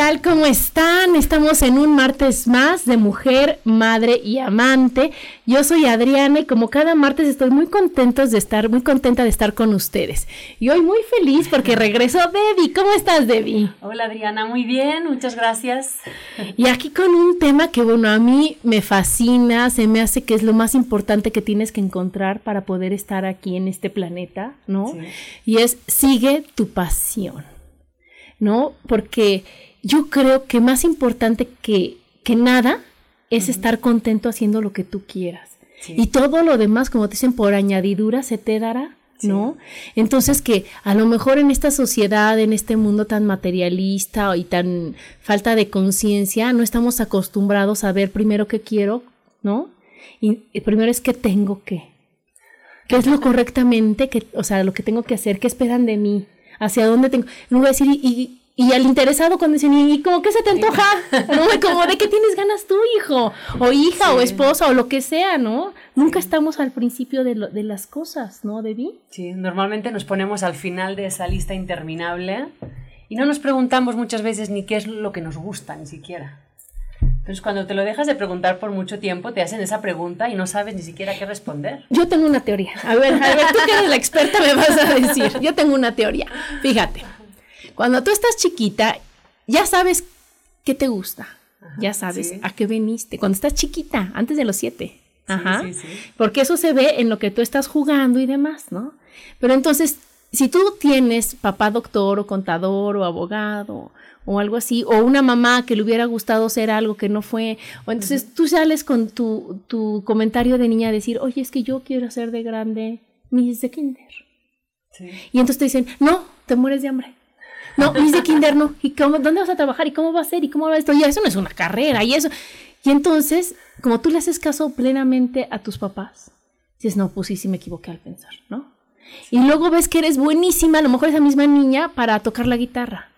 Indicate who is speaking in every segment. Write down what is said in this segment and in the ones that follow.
Speaker 1: Tal? ¿Cómo están? Estamos en un martes más de mujer, madre y amante. Yo soy Adriana y como cada martes estoy muy contentos de estar, muy contenta de estar con ustedes. Y hoy muy feliz porque regresó Debbie. ¿Cómo estás, Debbie?
Speaker 2: Hola, Adriana, muy bien, muchas gracias.
Speaker 1: Y aquí con un tema que, bueno, a mí me fascina, se me hace que es lo más importante que tienes que encontrar para poder estar aquí en este planeta, ¿no? Y es sigue tu pasión. ¿no? Porque yo creo que más importante que, que nada es estar contento haciendo lo que tú quieras. Y todo lo demás, como te dicen, por añadidura se te dará. ¿no? Entonces que a lo mejor en esta sociedad, en este mundo tan materialista y tan falta de conciencia, no estamos acostumbrados a ver primero qué quiero, ¿no? Y, primero es qué tengo que. ¿Qué es lo correctamente que, o sea, lo que tengo que hacer? ¿Qué esperan de mí? hacia dónde tengo. No voy a decir, y, y, al interesado cuando dicen, ¿y cómo que se te antoja? ¿No? Como de qué tienes ganas tú, hijo, o hija, o esposa, o lo que sea, ¿no? Nunca estamos al principio de, de las cosas, ¿no, Debbie?
Speaker 2: Sí, normalmente nos ponemos al final de esa lista interminable y no nos preguntamos muchas veces ni qué es lo que nos gusta, ni siquiera. Entonces, cuando te lo dejas de preguntar por mucho tiempo, te hacen esa pregunta y no sabes ni siquiera qué responder.
Speaker 1: Yo tengo una teoría. A ver, a ver, tú que eres la experta me vas a decir. Yo tengo una teoría. Fíjate, cuando tú estás chiquita, ya sabes qué te gusta. ya sabes a qué veniste. Cuando estás chiquita, antes de los siete. Ajá. Sí, sí, Porque eso se ve en lo que tú estás jugando y demás, ¿no? Pero entonces, si tú tienes papá doctor o contador o abogado o algo así, o una mamá que le hubiera gustado ser algo que no fue, o entonces tú sales con tu, tu, comentario de niña a decir, oye, es que yo quiero ser de grande Miss de Kinder. Y entonces te dicen, no, te mueres de hambre. No, Miss de Kinder no. ¿Y cómo, dónde vas a trabajar? ¿Y cómo va a ser? ¿Y cómo va esto? Y eso no es una carrera y eso. Y entonces, como tú le haces caso plenamente a tus papás, dices, no, pues sí, me equivoqué al pensar, ¿no? Y luego ves que eres buenísima, a lo mejor esa misma niña, para tocar la guitarra.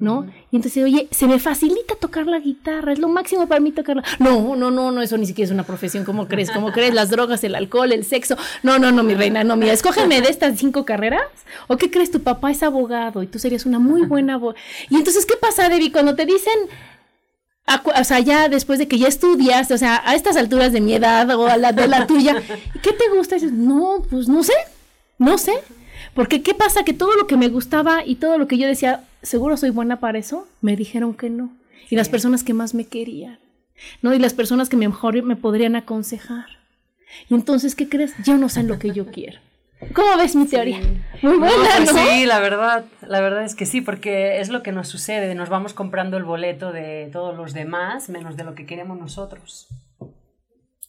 Speaker 1: ¿No? Y entonces, oye, se me facilita tocar la guitarra, es lo máximo para mí tocarla. No, no, no, no, eso ni siquiera es una profesión, ¿cómo crees? ¿Cómo crees? Las drogas, el alcohol, el sexo. No, no, no, mi reina, no, mira, escógeme de estas cinco carreras. ¿O qué crees? Tu papá es abogado y tú serías una muy buena abogada. Y entonces, ¿qué pasa, Debbie? Cuando te dicen, o sea, ya después de que ya estudias, o sea, a estas alturas de mi edad o a la de la tuya, ¿qué te gusta? Y dices, no, pues no sé, no sé. Porque ¿qué pasa? Que todo lo que me gustaba y todo lo que yo decía, seguro soy buena para eso, me dijeron que no. Y las personas que más me querían, ¿no? Y las personas que mejor me podrían aconsejar. Y entonces, ¿qué crees? Yo no sé lo que yo quiero. ¿Cómo ves mi teoría?
Speaker 2: Muy buena, pues ¿no? Sí, la verdad, la verdad es que sí, porque es lo que nos sucede, nos vamos comprando el boleto de todos los demás menos de lo que queremos nosotros.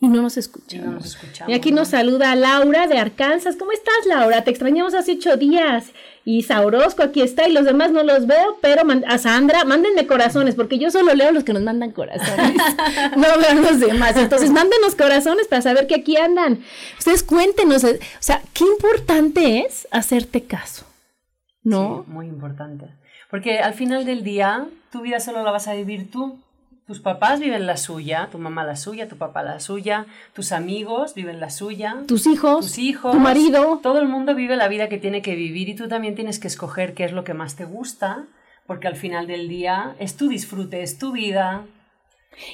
Speaker 1: Y no nos escuchamos. Y, aquí nos saluda Laura de Arkansas. ¿Cómo estás, Laura? Te extrañamos hace ocho días. Y Saurosco aquí está y los demás no los veo, pero a Sandra, mándenme corazones, porque yo solo leo los que nos mandan corazones. no veo los demás. Entonces, mándenos corazones para saber que aquí andan. Ustedes cuéntenos, o sea, qué importante es hacerte caso. ¿No?
Speaker 2: Sí, muy importante. Porque al final del día, tu vida solo la vas a vivir tú Tus papás viven la suya, tu mamá la suya, tu papá la suya, tus amigos viven la suya,
Speaker 1: tus hijos,
Speaker 2: tus hijos,
Speaker 1: tu marido.
Speaker 2: Todo el mundo vive la vida que tiene que vivir y tú también tienes que escoger qué es lo que más te gusta, porque al final del día es tu disfrute, es tu vida.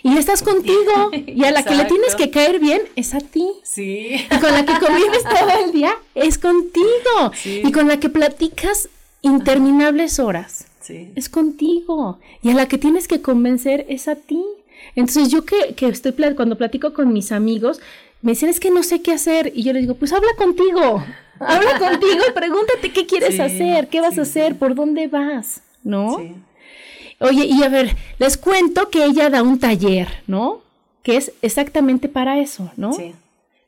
Speaker 1: Y estás contigo. Y a la que le tienes que caer bien es a ti.
Speaker 2: Sí.
Speaker 1: Y con la que convives todo el día es contigo. Y con la que platicas interminables horas. Es contigo. Y a la que tienes que convencer es a ti. Entonces yo que, que estoy cuando platico con mis amigos, me dicen es que no sé qué hacer. Y yo les digo, pues habla contigo. Habla contigo y pregúntate qué quieres hacer, qué vas a hacer, por dónde vas, ¿no? Oye, y a ver, les cuento que ella da un taller, ¿no? Que es exactamente para eso, ¿no?
Speaker 2: Sí.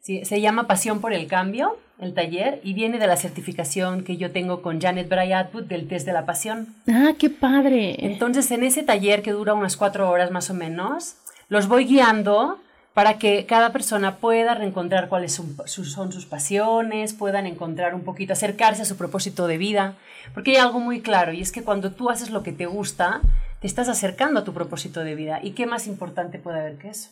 Speaker 2: sí. Se llama Pasión por el Cambio el taller y viene de la certificación que yo tengo con Janet Bray Atwood del test de la pasión.
Speaker 1: Ah, qué padre.
Speaker 2: Entonces, en ese taller que dura unas cuatro horas más o menos, los voy guiando para que cada persona pueda reencontrar cuáles son sus, son sus pasiones, puedan encontrar un poquito, acercarse a su propósito de vida, porque hay algo muy claro y es que cuando tú haces lo que te gusta, te estás acercando a tu propósito de vida. ¿Y qué más importante puede haber que eso?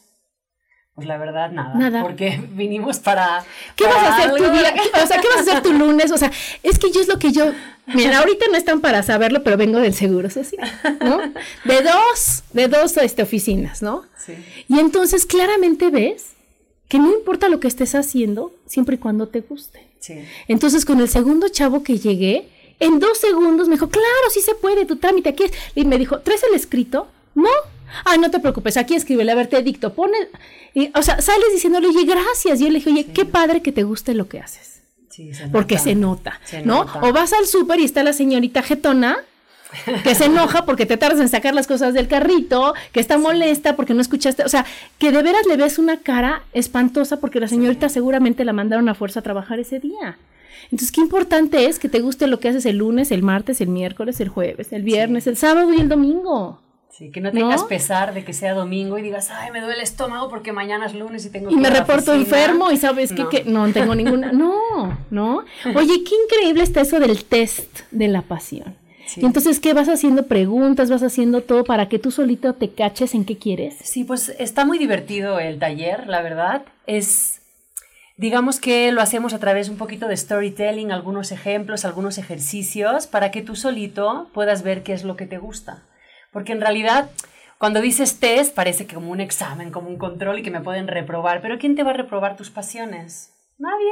Speaker 2: Pues la verdad, nada. Nada. Porque vinimos para.
Speaker 1: ¿Qué vas a hacer tu día? O sea, ¿qué vas a hacer tu lunes? O sea, es que yo es lo que yo. Mira, ahorita no están para saberlo, pero vengo del seguro social, ¿no? De dos, de dos este, oficinas, ¿no? Sí. Y entonces claramente ves que no importa lo que estés haciendo, siempre y cuando te guste. Sí. Entonces, con el segundo chavo que llegué, en dos segundos me dijo, claro, sí se puede, tu trámite aquí es. Y me dijo, ¿traes el escrito? No. Ay, no te preocupes, aquí escríbele, a ver, te dicto, pone, y, o sea, sales diciéndole, oye, gracias, y yo le dije, oye, qué padre que te guste lo que haces. Sí, se porque se nota, ¿no? O vas al súper y está la señorita jetona, que se enoja porque te tardas en sacar las cosas del carrito, que está molesta porque no escuchaste, o sea, que de veras le ves una cara espantosa porque la señorita seguramente la mandaron a fuerza a trabajar ese día. Entonces, qué importante es que te guste lo que haces el lunes, el martes, el miércoles, el jueves, el viernes, el sábado y el domingo.
Speaker 2: Sí, que no tengas pesar de que sea domingo y digas, ay, me duele el estómago porque mañana es lunes y tengo
Speaker 1: que Y me reporto enfermo y sabes que, no tengo ninguna. No, no. Oye, qué increíble está eso del test de la pasión. Y entonces, ¿qué vas haciendo? Preguntas, vas haciendo todo para que tú solito te caches en qué quieres.
Speaker 2: Sí, pues está muy divertido el taller, la verdad. Es, digamos que lo hacemos a través un poquito de storytelling, algunos ejemplos, algunos ejercicios, para que tú solito puedas ver qué es lo que te gusta. Porque en realidad, cuando dices test, parece que como un examen, como un control y que me pueden reprobar. Pero ¿quién te va a reprobar tus pasiones? Nadie.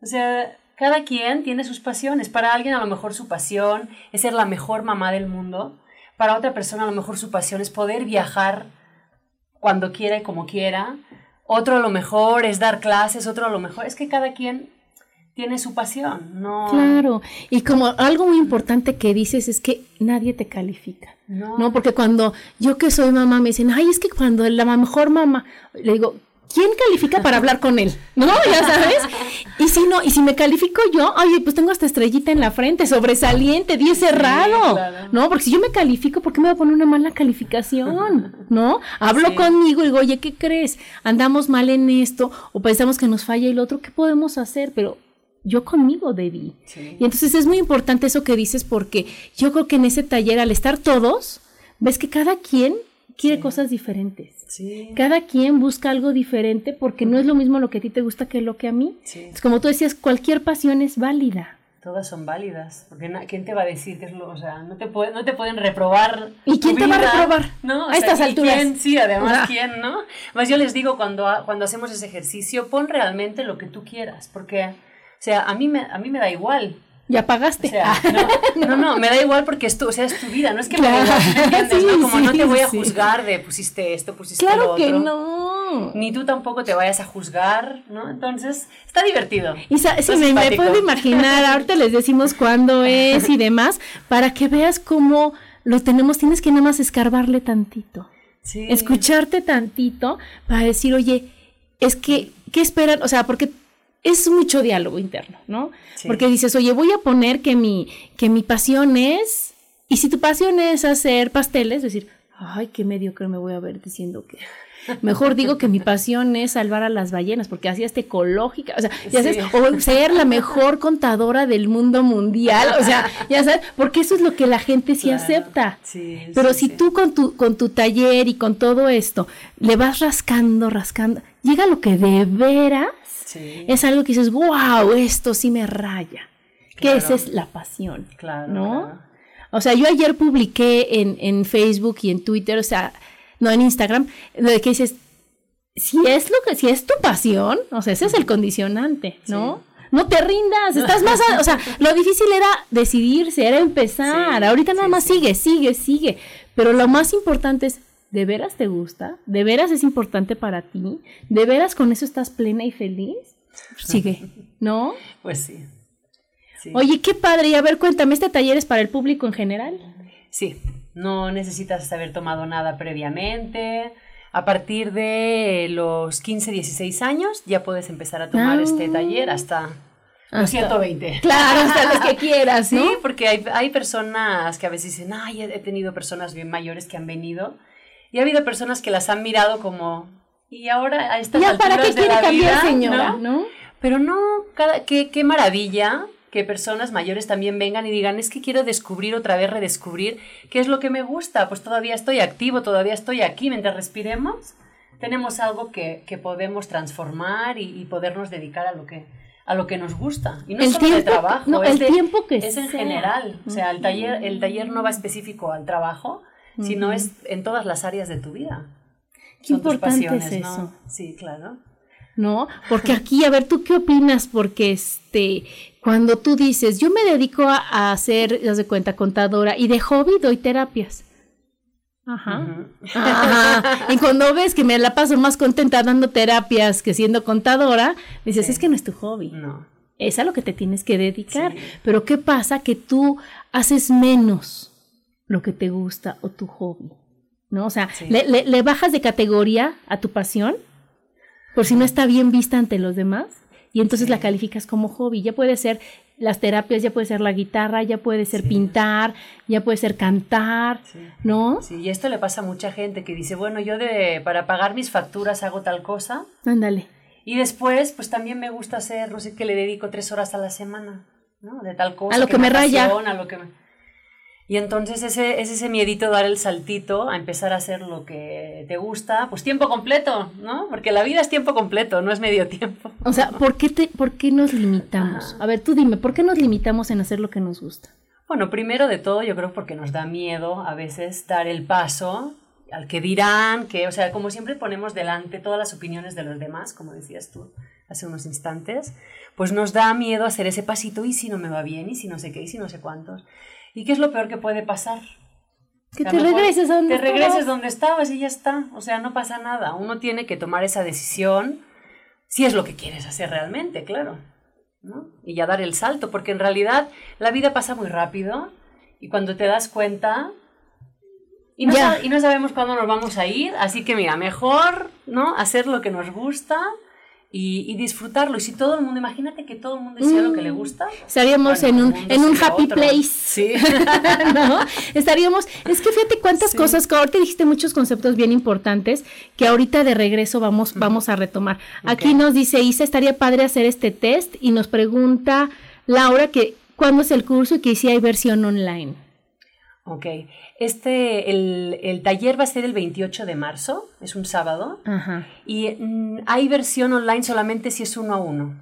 Speaker 2: O sea, cada quien tiene sus pasiones. Para alguien a lo mejor su pasión es ser la mejor mamá del mundo. Para otra persona a lo mejor su pasión es poder viajar cuando quiera y como quiera. Otro a lo mejor es dar clases, otro a lo mejor es que cada quien tiene su pasión, ¿no?
Speaker 1: Claro, y como algo muy importante que dices es que nadie te califica, ¿no? ¿no? Porque cuando yo que soy mamá me dicen, ay, es que cuando la mejor mamá, le digo, ¿quién califica para hablar con él? ¿No? Ya sabes. Y si no, y si me califico yo, oye, pues tengo esta estrellita en la frente, sobresaliente, 10 cerrado, ¿no? Porque si yo me califico, ¿por qué me voy a poner una mala calificación? ¿No? Hablo conmigo y digo, oye, ¿qué crees? Andamos mal en esto, o pensamos que nos falla el otro, ¿qué podemos hacer? Pero yo conmigo debí. Y entonces es muy importante eso que dices porque yo creo que en ese taller al estar todos, ves que cada quien quiere cosas diferentes. Cada quien busca algo diferente porque no es lo mismo lo que a ti te gusta que lo que a mí. Es como tú decías, cualquier pasión es válida.
Speaker 2: Todas son válidas, porque ¿quién te va a decir que es lo, o sea, no te, puede, no te pueden reprobar.
Speaker 1: ¿Y quién te va a reprobar?
Speaker 2: ¿No? a estas alturas. Quién, sí, además, ¿quién, no? Más yo les digo cuando, cuando hacemos ese ejercicio, pon realmente lo que tú quieras, porque sea, a mí me, a mí me da igual.
Speaker 1: Ya pagaste.
Speaker 2: no, no, me da igual porque es tu, o sea, es tu vida, no es que me da igual, ¿entiendes? ¿no? Como no te voy a juzgar de pusiste esto, pusiste
Speaker 1: lo
Speaker 2: otro.
Speaker 1: Claro que no.
Speaker 2: Ni tú tampoco te vayas a juzgar, ¿no? Entonces, está divertido.
Speaker 1: Y sí, me, me, puedo imaginar, ahorita les decimos cuándo es y demás, para que veas cómo lo tenemos, tienes que nada más escarbarle tantito. Sí. Escucharte tantito para decir, oye, es que, ¿qué esperan? O sea, porque es mucho diálogo interno, ¿no? Porque dices, oye, voy a poner que mi, que mi pasión es, y si tu pasión es hacer pasteles, es decir, ay, qué mediocre me voy a ver diciendo que. Mejor digo que mi pasión es salvar a las ballenas, porque así es ecológica, o sea, ya sabes, o ser la mejor contadora del mundo mundial, o sea, ya sabes, porque eso es lo que la gente sí acepta. Pero si tú con tu, con tu taller y con todo esto le vas rascando, rascando, llega lo que de veras es algo que dices, wow, esto sí me raya. Que esa es la pasión, claro, ¿no? O sea, yo ayer publiqué en, en Facebook y en Twitter, o sea, no en Instagram, de que dices, si es lo que, si es tu pasión, o sea, ese es el condicionante, ¿no? No te rindas, estás más, o sea, lo difícil era decidirse, era empezar, ahorita nada más sigue, sigue, sigue, pero lo más importante es, ¿de veras te gusta? ¿De veras es importante para ti? ¿De veras con eso estás plena y feliz? Sigue, ¿no?
Speaker 2: Pues sí.
Speaker 1: Oye, qué padre, y a ver, cuéntame, ¿este taller es para el público en general?
Speaker 2: Sí, no necesitas haber tomado nada previamente. A partir de los 15, 16 años ya puedes empezar a tomar este ah. taller hasta, los 120.
Speaker 1: Claro, hasta los que quieras,
Speaker 2: ¿no? Sí, porque hay, hay, personas que a veces dicen, ay, he tenido personas bien mayores que han venido y ha habido personas que las han mirado como, y ahora a estas ya, ¿para qué quiere cambiar, señora? ¿no? Pero no, cada, qué, qué maravilla que personas mayores también vengan y digan, es que quiero descubrir otra vez, redescubrir qué es lo que me gusta, pues todavía estoy activo, todavía estoy aquí, mientras respiremos, tenemos algo que, podemos transformar y, podernos dedicar a lo que a lo que nos gusta y no el solo de trabajo no,
Speaker 1: el tiempo que
Speaker 2: es en general o sea el taller el taller no va específico al trabajo sino es en todas las áreas de tu vida
Speaker 1: qué importante es eso
Speaker 2: sí claro
Speaker 1: ¿no? Porque aquí, a ver, ¿tú qué opinas? Porque este, cuando tú dices, yo me dedico a, hacer, ya de cuenta, contadora y de hobby doy terapias. Ajá. Ajá. Y cuando ves que me la paso más contenta dando terapias que siendo contadora, dices, es que no es tu hobby.
Speaker 2: No.
Speaker 1: Es a lo que te tienes que dedicar. Pero ¿qué pasa? Que tú haces menos lo que te gusta o tu hobby. ¿No? O sea, le, le bajas de categoría a tu pasión por si no está bien vista ante los demás y entonces la calificas como hobby. Ya puede ser las terapias, ya puede ser la guitarra, ya puede ser pintar, ya puede ser cantar, ¿no?
Speaker 2: Sí, y esto le pasa a mucha gente que dice, bueno, yo de para pagar mis facturas hago tal cosa.
Speaker 1: Ándale.
Speaker 2: Y después, pues también me gusta hacer, no sé, que le dedico tres horas a la semana, ¿no? De tal cosa.
Speaker 1: A lo que, me, raya.
Speaker 2: A lo que me... Y entonces ese, es ese miedito dar el saltito a empezar a hacer lo que te gusta, pues tiempo completo, ¿no? Porque la vida es tiempo completo, no es medio tiempo.
Speaker 1: O sea, ¿por qué, te, por qué nos limitamos? A ver, tú dime, ¿por qué nos limitamos en hacer lo que nos gusta?
Speaker 2: Bueno, primero de todo yo creo porque nos da miedo a veces dar el paso al que dirán, que, o sea, como siempre ponemos delante todas las opiniones de los demás, como decías tú hace unos instantes, pues nos da miedo hacer ese pasito y si no me va bien, y si no sé qué, y si no sé cuántos. ¿Y qué es lo peor que puede pasar?
Speaker 1: Que te regreses a donde
Speaker 2: Te regreses donde estabas y ya está. O sea, no pasa nada. Uno tiene que tomar esa decisión si es lo que quieres hacer realmente, claro. ¿no? Y ya dar el salto, porque en realidad la vida pasa muy rápido y cuando te das cuenta y no, y no sabemos cuándo nos vamos a ir, así que mira, mejor ¿no? hacer lo que nos gusta y, disfrutarlo. Y si todo el mundo, imagínate que todo el mundo hiciera lo que le mm. gusta.
Speaker 1: Estaríamos en un, en un happy place.
Speaker 2: Sí.
Speaker 1: ¿No? Estaríamos, es que fíjate cuántas cosas, que ahorita dijiste muchos conceptos bien importantes que ahorita de regreso vamos, vamos a retomar. Aquí nos dice Isa, estaría padre hacer este test y nos pregunta Laura que cuándo es el curso y que si hay versión online.
Speaker 2: Ok, este, el, el, taller va a ser el 28 de marzo, es un sábado, y mm, hay versión online solamente si es uno a uno.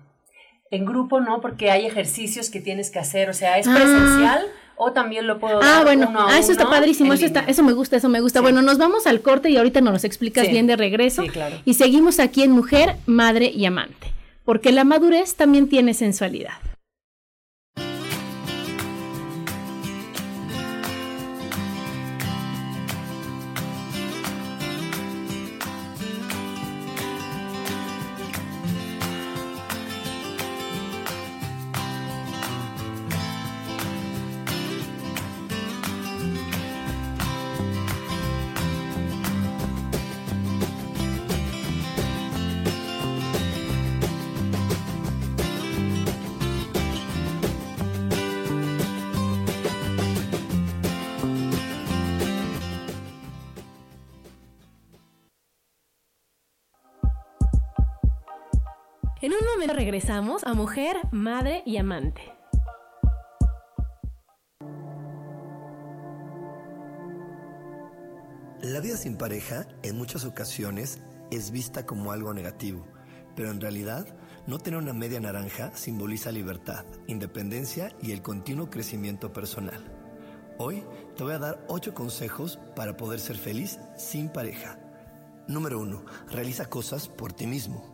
Speaker 2: En grupo no, porque hay ejercicios que tienes que hacer, o sea, es ah. presencial o también lo puedo
Speaker 1: Ah, bueno, ah, eso está padrísimo, eso, está, eso me gusta, eso me gusta. Bueno, nos vamos al corte y ahorita nos lo explicas bien de regreso.
Speaker 2: Sí, claro.
Speaker 1: Y seguimos aquí en Mujer, Madre y Amante, porque la madurez también tiene sensualidad. Regresamos a mujer, madre y amante.
Speaker 3: La vida sin pareja en muchas ocasiones es vista como algo negativo, pero en realidad no tener una media naranja simboliza libertad, independencia y el continuo crecimiento personal. Hoy te voy a dar 8 consejos para poder ser feliz sin pareja. Número 1. Realiza cosas por ti mismo.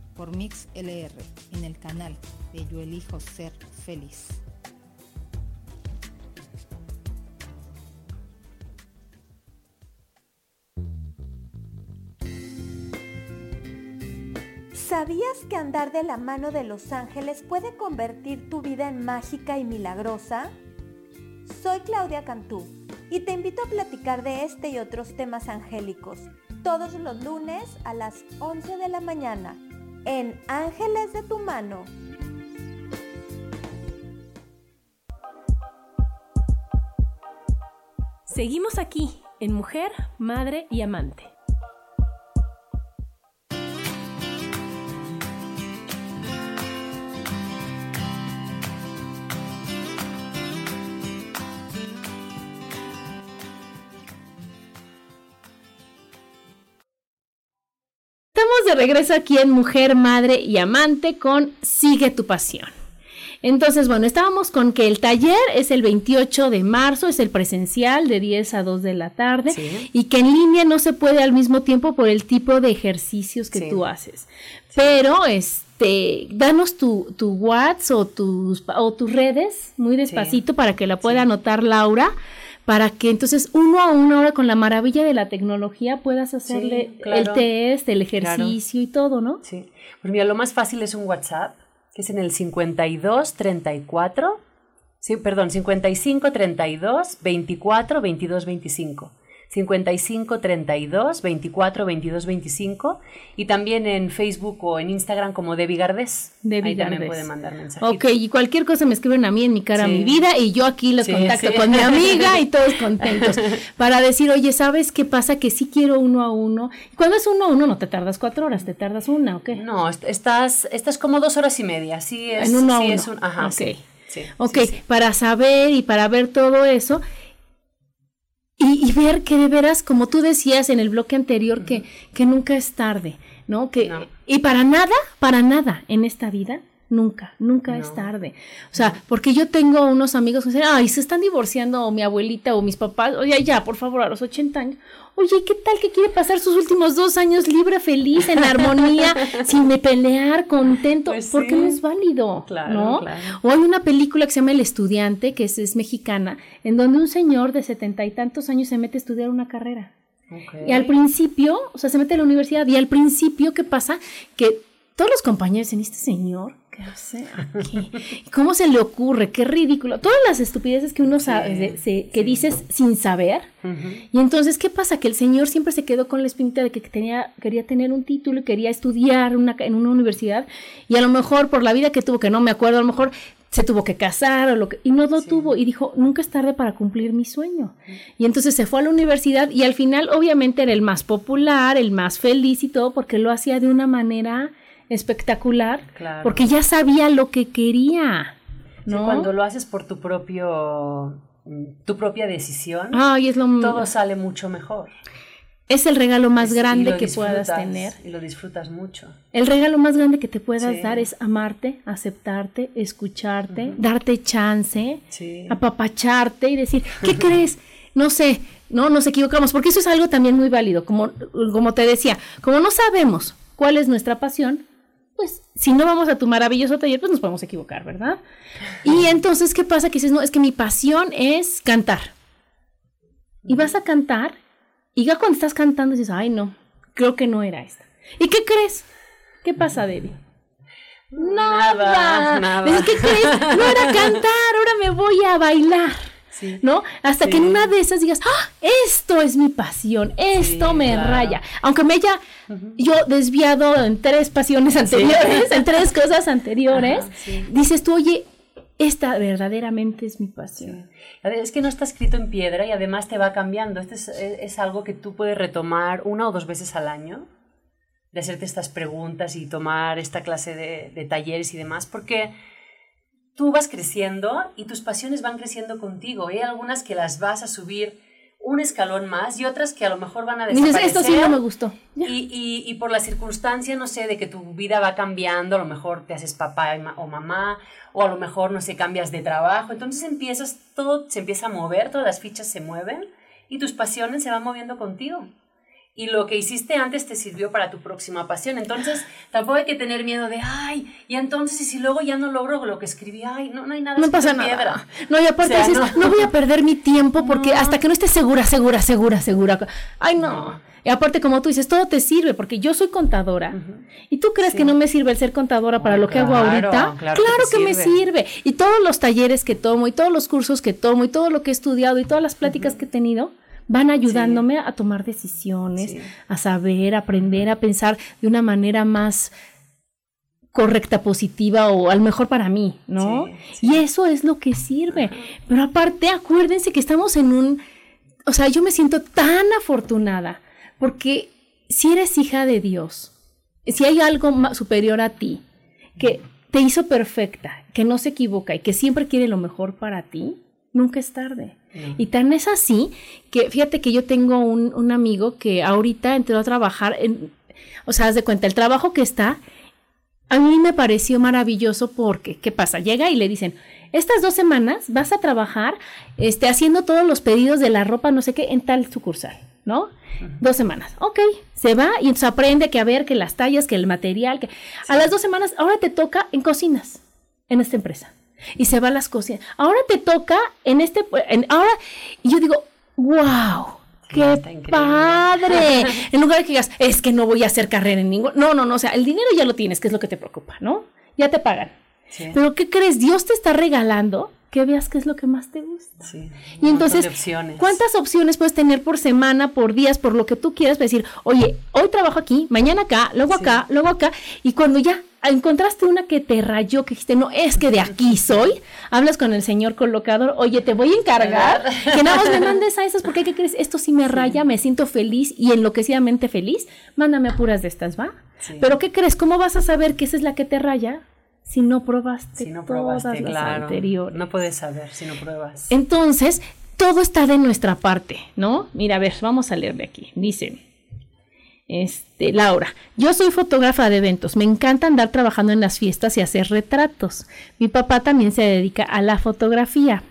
Speaker 4: por Mix LR en el canal de Yo Elijo Ser Feliz.
Speaker 5: ¿Sabías que andar de la mano de los ángeles puede convertir tu vida en mágica y milagrosa? Soy Claudia Cantú y te invito a platicar de este y otros temas angélicos todos los lunes a las 11 de la mañana en Ángeles de tu mano.
Speaker 1: Seguimos aquí en Mujer, Madre y Amante. Regreso aquí en Mujer, Madre y Amante con Sigue tu pasión. Entonces, bueno, estábamos con que el taller es el 28 de marzo, es el presencial de 10 a 2 de la tarde y que en línea no se puede al mismo tiempo por el tipo de ejercicios que tú haces. Pero, este, danos tu, tu WhatsApp o tus, o tus redes muy despacito para que la pueda anotar Laura para que entonces uno a uno ahora con la maravilla de la tecnología puedas hacerle el test, el ejercicio y todo, ¿no?
Speaker 2: Sí. Pues mira, lo más fácil es un WhatsApp, que es en el 52 34, sí, perdón, 55 32 24 22 25. 55 32 24 22 25 y también en Facebook o en Instagram como Debbie Gardés. Debbie Ahí también puede mandar mensajes.
Speaker 1: Ok, y cualquier cosa me escriben a mí en mi cara, mi vida y yo aquí los contacto con mi amiga y todos contentos para decir, oye, ¿sabes qué pasa? Que sí quiero uno a uno. Cuando es uno a uno no te tardas cuatro horas, te tardas una, ¿ok?
Speaker 2: No, estás, estás como dos horas y media, sí es.
Speaker 1: En uno a
Speaker 2: uno.
Speaker 1: Es
Speaker 2: un, ajá,
Speaker 1: ok, ok, para saber y para ver todo eso y, ver que de veras, como tú decías en el bloque anterior, que, que nunca es tarde, ¿no? Que, Y para nada, para nada en esta vida, nunca, nunca es tarde. O sea, porque yo tengo unos amigos que dicen, ay, se están divorciando o mi abuelita o mis papás, oye, ya, por favor, a los 80 años. Oye, ¿qué tal que quiere pasar sus últimos dos años libre, feliz, en armonía, sin me pelear, contento? Pues porque no es válido, claro, ¿no? O hay una película que se llama El Estudiante, que es, es mexicana, en donde un señor de setenta y tantos años se mete a estudiar una carrera. Y al principio, o sea, se mete a la universidad y al principio, ¿qué pasa? Que todos los compañeros dicen, este señor, ¿Qué hace aquí? ¿Cómo se le ocurre? Qué ridículo. Todas las estupideces que uno sabe, que dices sin saber. Y entonces, ¿qué pasa? Que el señor siempre se quedó con la espinita de que tenía, quería tener un título y quería estudiar una, en una universidad. Y a lo mejor por la vida que tuvo, que no me acuerdo, a lo mejor se tuvo que casar o lo que, y no lo tuvo y dijo, nunca es tarde para cumplir mi sueño. Y entonces se fue a la universidad y al final obviamente era el más popular, el más feliz y todo porque lo hacía de una manera espectacular, porque ya sabía lo que quería. ¿no?
Speaker 2: cuando lo haces por tu propio tu propia decisión,
Speaker 1: Ay, es lo
Speaker 2: todo sale mucho mejor.
Speaker 1: Es el regalo más grande que puedas tener.
Speaker 2: Y lo disfrutas mucho.
Speaker 1: El regalo más grande que te puedas dar es amarte, aceptarte, escucharte, darte chance, apapacharte y decir, ¿qué crees? No sé, no nos equivocamos, porque eso es algo también muy válido. Como, como te decía, como no sabemos cuál es nuestra pasión, pues si no vamos a tu maravilloso taller, pues nos podemos equivocar, ¿verdad? Y entonces, ¿qué pasa? Que dices, no, es que mi pasión es cantar. Y vas a cantar, y ya cuando estás cantando dices, ay, no, creo que no era esta. ¿Y qué crees? ¿Qué pasa, Debbie?
Speaker 2: Nada, nada.
Speaker 1: ¿Qué crees? No era cantar, ahora me voy a bailar. ¿No? Hasta que en una de esas digas, ¡Ah, esto es mi pasión, esto me raya. Aunque me haya yo desviado en tres pasiones anteriores, en tres cosas anteriores, dices tú, oye, esta verdaderamente es mi pasión.
Speaker 2: Es que no está escrito en piedra y además te va cambiando. Este es, algo que tú puedes retomar una o dos veces al año, de hacerte estas preguntas y tomar esta clase de, de talleres y demás, porque tú vas creciendo y tus pasiones van creciendo contigo. Hay algunas que las vas a subir un escalón más y otras que a lo mejor van a desaparecer.
Speaker 1: esto sí no me gustó.
Speaker 2: Y, y, por la circunstancia, no sé, de que tu vida va cambiando, a lo mejor te haces papá o mamá, o a lo mejor, no sé, cambias de trabajo. Entonces empiezas, todo se empieza a mover, todas las fichas se mueven y tus pasiones se van moviendo contigo y lo que hiciste antes te sirvió para tu próxima pasión. Entonces, tampoco hay que tener miedo de, ay, y entonces, y si luego ya no logro lo que escribí, ay, no, no hay nada.
Speaker 1: No pasa nada. No, y aparte dices, no. voy a perder mi tiempo porque hasta que no esté segura, segura, segura, segura. Ay, no. Y aparte, como tú dices, todo te sirve, porque yo soy contadora. ¿Y tú crees que no me sirve el ser contadora para lo que hago ahorita? Claro, que, me sirve. Y todos los talleres que tomo, y todos los cursos que tomo, y todo lo que he estudiado, y todas las pláticas que he tenido, van ayudándome a tomar decisiones, a saber, a aprender, a pensar de una manera más correcta, positiva o al mejor para mí, ¿no? Y eso es lo que sirve. Pero aparte, acuérdense que estamos en un, o sea, yo me siento tan afortunada porque si eres hija de Dios, si hay algo más superior a ti, que te hizo perfecta, que no se equivoca y que siempre quiere lo mejor para ti, nunca es tarde. Y tan es así que fíjate que yo tengo un, un, amigo que ahorita entró a trabajar en, o sea, haz de cuenta, el trabajo que está, a mí me pareció maravilloso porque, ¿qué pasa? Llega y le dicen, estas dos semanas vas a trabajar este, haciendo todos los pedidos de la ropa, no sé qué, en tal sucursal, ¿no? Dos semanas. Ok, se va y entonces aprende que a ver, que las tallas, que el material, que... A las dos semanas, ahora te toca en cocinas, en esta empresa y se va a las cocinas. Ahora te toca en este, en, ahora, y yo digo, wow. ¡Qué padre! en lugar de que digas, es que no voy a hacer carrera en ningún... No, no, no, o sea, el dinero ya lo tienes, que es lo que te preocupa, ¿no? Ya te pagan. Pero ¿qué crees? Dios te está regalando que veas qué es lo que más te gusta. Sí, y entonces, ¿cuántas opciones puedes tener por semana, por días, por lo que tú quieras? Para decir, oye, hoy trabajo aquí, mañana acá, luego acá, luego acá, y cuando ya encontraste una que te rayó, que dijiste, no, es que de aquí soy, hablas con el señor colocador, oye, te voy a encargar que nada más me mandes a esas, porque ¿qué crees? Esto sí me raya, me siento feliz y enloquecidamente feliz, mándame a puras de estas, ¿va? Pero ¿qué crees? ¿Cómo vas a saber que esa es la que te raya? Si no probaste, si no probaste todas las anteriores.
Speaker 2: No puedes saber si no pruebas.
Speaker 1: Entonces, todo está de nuestra parte, ¿no? Mira, a ver, vamos a leerle aquí. Dice, este, Laura, yo soy fotógrafa de eventos, me encanta andar trabajando en las fiestas y hacer retratos. Mi papá también se dedica a la fotografía.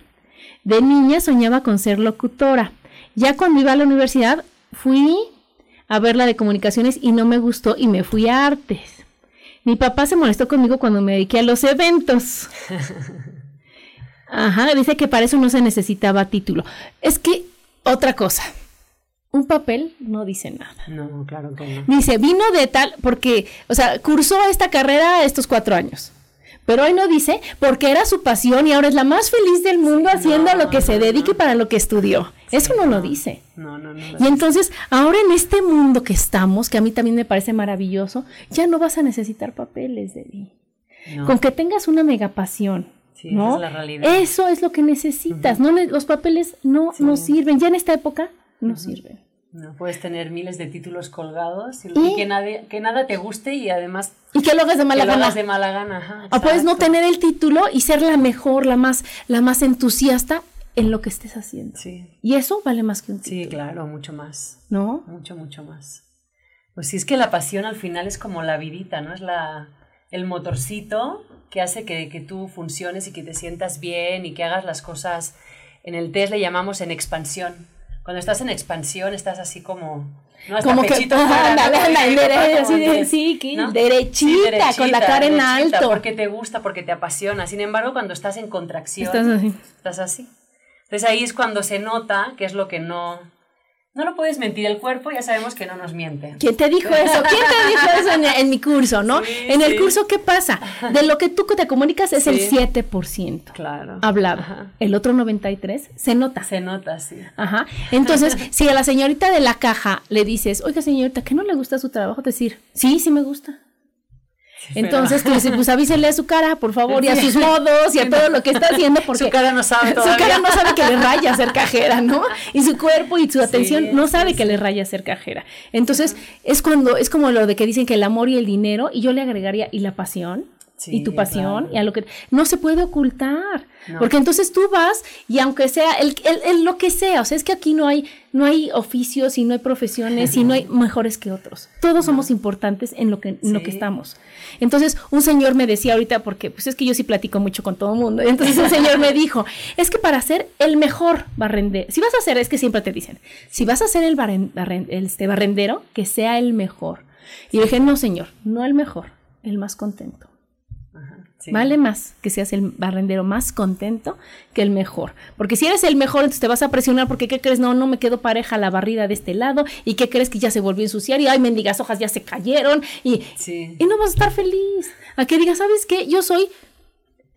Speaker 1: De niña soñaba con ser locutora. Ya cuando iba a la universidad fui a ver la de comunicaciones y no me gustó y me fui a artes. Mi papá se molestó conmigo cuando me dediqué a los eventos. Ajá, dice que para eso no se necesitaba título. Es que otra cosa un papel no dice nada.
Speaker 2: No, claro que no.
Speaker 1: Dice, vino de tal, porque, o sea, cursó esta carrera estos cuatro años. Pero hoy no dice porque era su pasión y ahora es la más feliz del mundo haciendo lo que se dedique para lo que estudió. Eso no lo dice.
Speaker 2: No, no, no.
Speaker 1: Y entonces, ahora en este mundo que estamos, que a mí también me parece maravilloso, ya no vas a necesitar papeles, Debbie. Con que tengas una mega pasión,
Speaker 2: Sí,
Speaker 1: ¿no?
Speaker 2: esa es la realidad.
Speaker 1: Eso es lo que necesitas. no le- los papeles no, no sirven. Ya en esta época no sirven.
Speaker 2: No puedes tener miles de títulos colgados y, que, nadie, que nada te guste y además
Speaker 1: Y que lo hagas de mala
Speaker 2: que lo
Speaker 1: gana.
Speaker 2: hagas de mala gana. Ajá,
Speaker 1: O puedes no tener el título y ser la mejor, la más, la más entusiasta en lo que estés haciendo.
Speaker 2: Sí,
Speaker 1: Y eso vale más que un título.
Speaker 2: sí, claro, mucho más.
Speaker 1: ¿No?
Speaker 2: Mucho, mucho más. Pues sí, es que la pasión al final es como la vidita, ¿no? Es la, el motorcito que hace que, que tú funciones y que te sientas bien y que hagas las cosas. En el test le llamamos en expansión. Cuando estás en expansión estás así como... ¿no? Hasta
Speaker 1: Como que,
Speaker 2: ¿no?
Speaker 1: ándale, ándale,
Speaker 2: que-
Speaker 1: dere-
Speaker 2: como
Speaker 1: así de-
Speaker 2: que-
Speaker 1: sí, que
Speaker 2: ¿no?
Speaker 1: derechita, con la cara en
Speaker 2: derechita,
Speaker 1: alto.
Speaker 2: Porque te gusta, porque te apasiona. Sin embargo, cuando estás en contracción...
Speaker 1: Estás así.
Speaker 2: Estás así. Entonces ahí es cuando se nota que es lo que no... No lo puedes mentir, el cuerpo ya sabemos que no nos miente.
Speaker 1: ¿Quién te dijo eso? ¿Quién te dijo eso en, en mi curso, no?
Speaker 2: Sí,
Speaker 1: en el
Speaker 2: sí.
Speaker 1: curso, ¿qué pasa? De lo que tú te comunicas es el
Speaker 2: Sí.
Speaker 1: 7%
Speaker 2: Claro.
Speaker 1: hablado.
Speaker 2: Ajá.
Speaker 1: El otro 93% se nota.
Speaker 2: Se nota, sí.
Speaker 1: Ajá. Entonces, si a la señorita de la caja le dices, oiga señorita, ¿que no le gusta su trabajo? Decir, sí, sí me gusta. Entonces, tú dices, pues avísele a su cara, por favor, y a sus modos, y a todo lo que está haciendo, porque
Speaker 2: Su cara no sabe
Speaker 1: su
Speaker 2: todavía.
Speaker 1: cara no sabe que le raya ser cajera, ¿no? Y su cuerpo y su atención
Speaker 2: Sí,
Speaker 1: no
Speaker 2: sí,
Speaker 1: sabe que le raya ser cajera. Entonces, es cuando, es como lo de que dicen que el amor y el dinero, y yo le agregaría, y la pasión,
Speaker 2: Sí,
Speaker 1: y tu pasión,
Speaker 2: claro.
Speaker 1: y a lo que no se puede ocultar.
Speaker 2: No.
Speaker 1: Porque entonces tú vas y aunque sea el, el- el- lo que sea, o sea, es que aquí no hay, no hay oficios y no hay profesiones y no hay mejores que otros. Todos somos importantes en lo que, en lo que estamos. Entonces, un señor me decía ahorita, porque pues es que yo sí platico mucho con todo el mundo, entonces un señor me dijo, es que para ser el mejor barrendero, si vas a ser, es que siempre te dicen, si vas a ser el, barren- barren- este, barrendero, que sea el mejor. Y yo dije, no señor, no el mejor, el más contento.
Speaker 2: Sí.
Speaker 1: Vale más que seas el barrendero más contento que el mejor. Porque si eres el mejor, entonces te vas a presionar porque ¿qué crees? No, no me quedó pareja la barrida de este lado. ¿Y qué crees que ya se volvió a ensuciar? Y ay, mendigas hojas ya se cayeron. Y,
Speaker 2: Sí.
Speaker 1: y no vas a estar feliz. A que digas, ¿sabes qué? Yo soy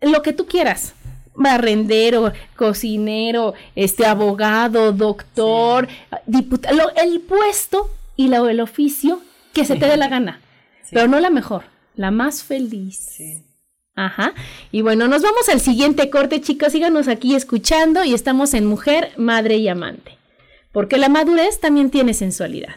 Speaker 1: lo que tú quieras. Barrendero, cocinero, este abogado, doctor, diputado, el puesto y la- el oficio que se te dé la gana. Pero no la mejor, la más feliz. Ajá. Y bueno, nos vamos al siguiente corte, chicos. Síganos aquí escuchando y estamos en Mujer, Madre y Amante. Porque la madurez también tiene sensualidad.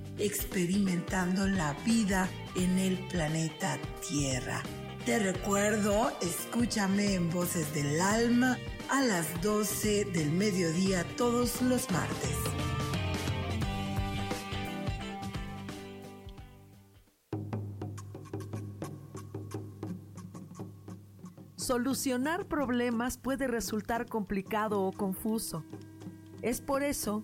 Speaker 6: experimentando la vida en el planeta Tierra. Te recuerdo, escúchame en Voces del Alma a las 12 del mediodía todos los martes.
Speaker 7: Solucionar problemas puede resultar complicado o confuso. Es por eso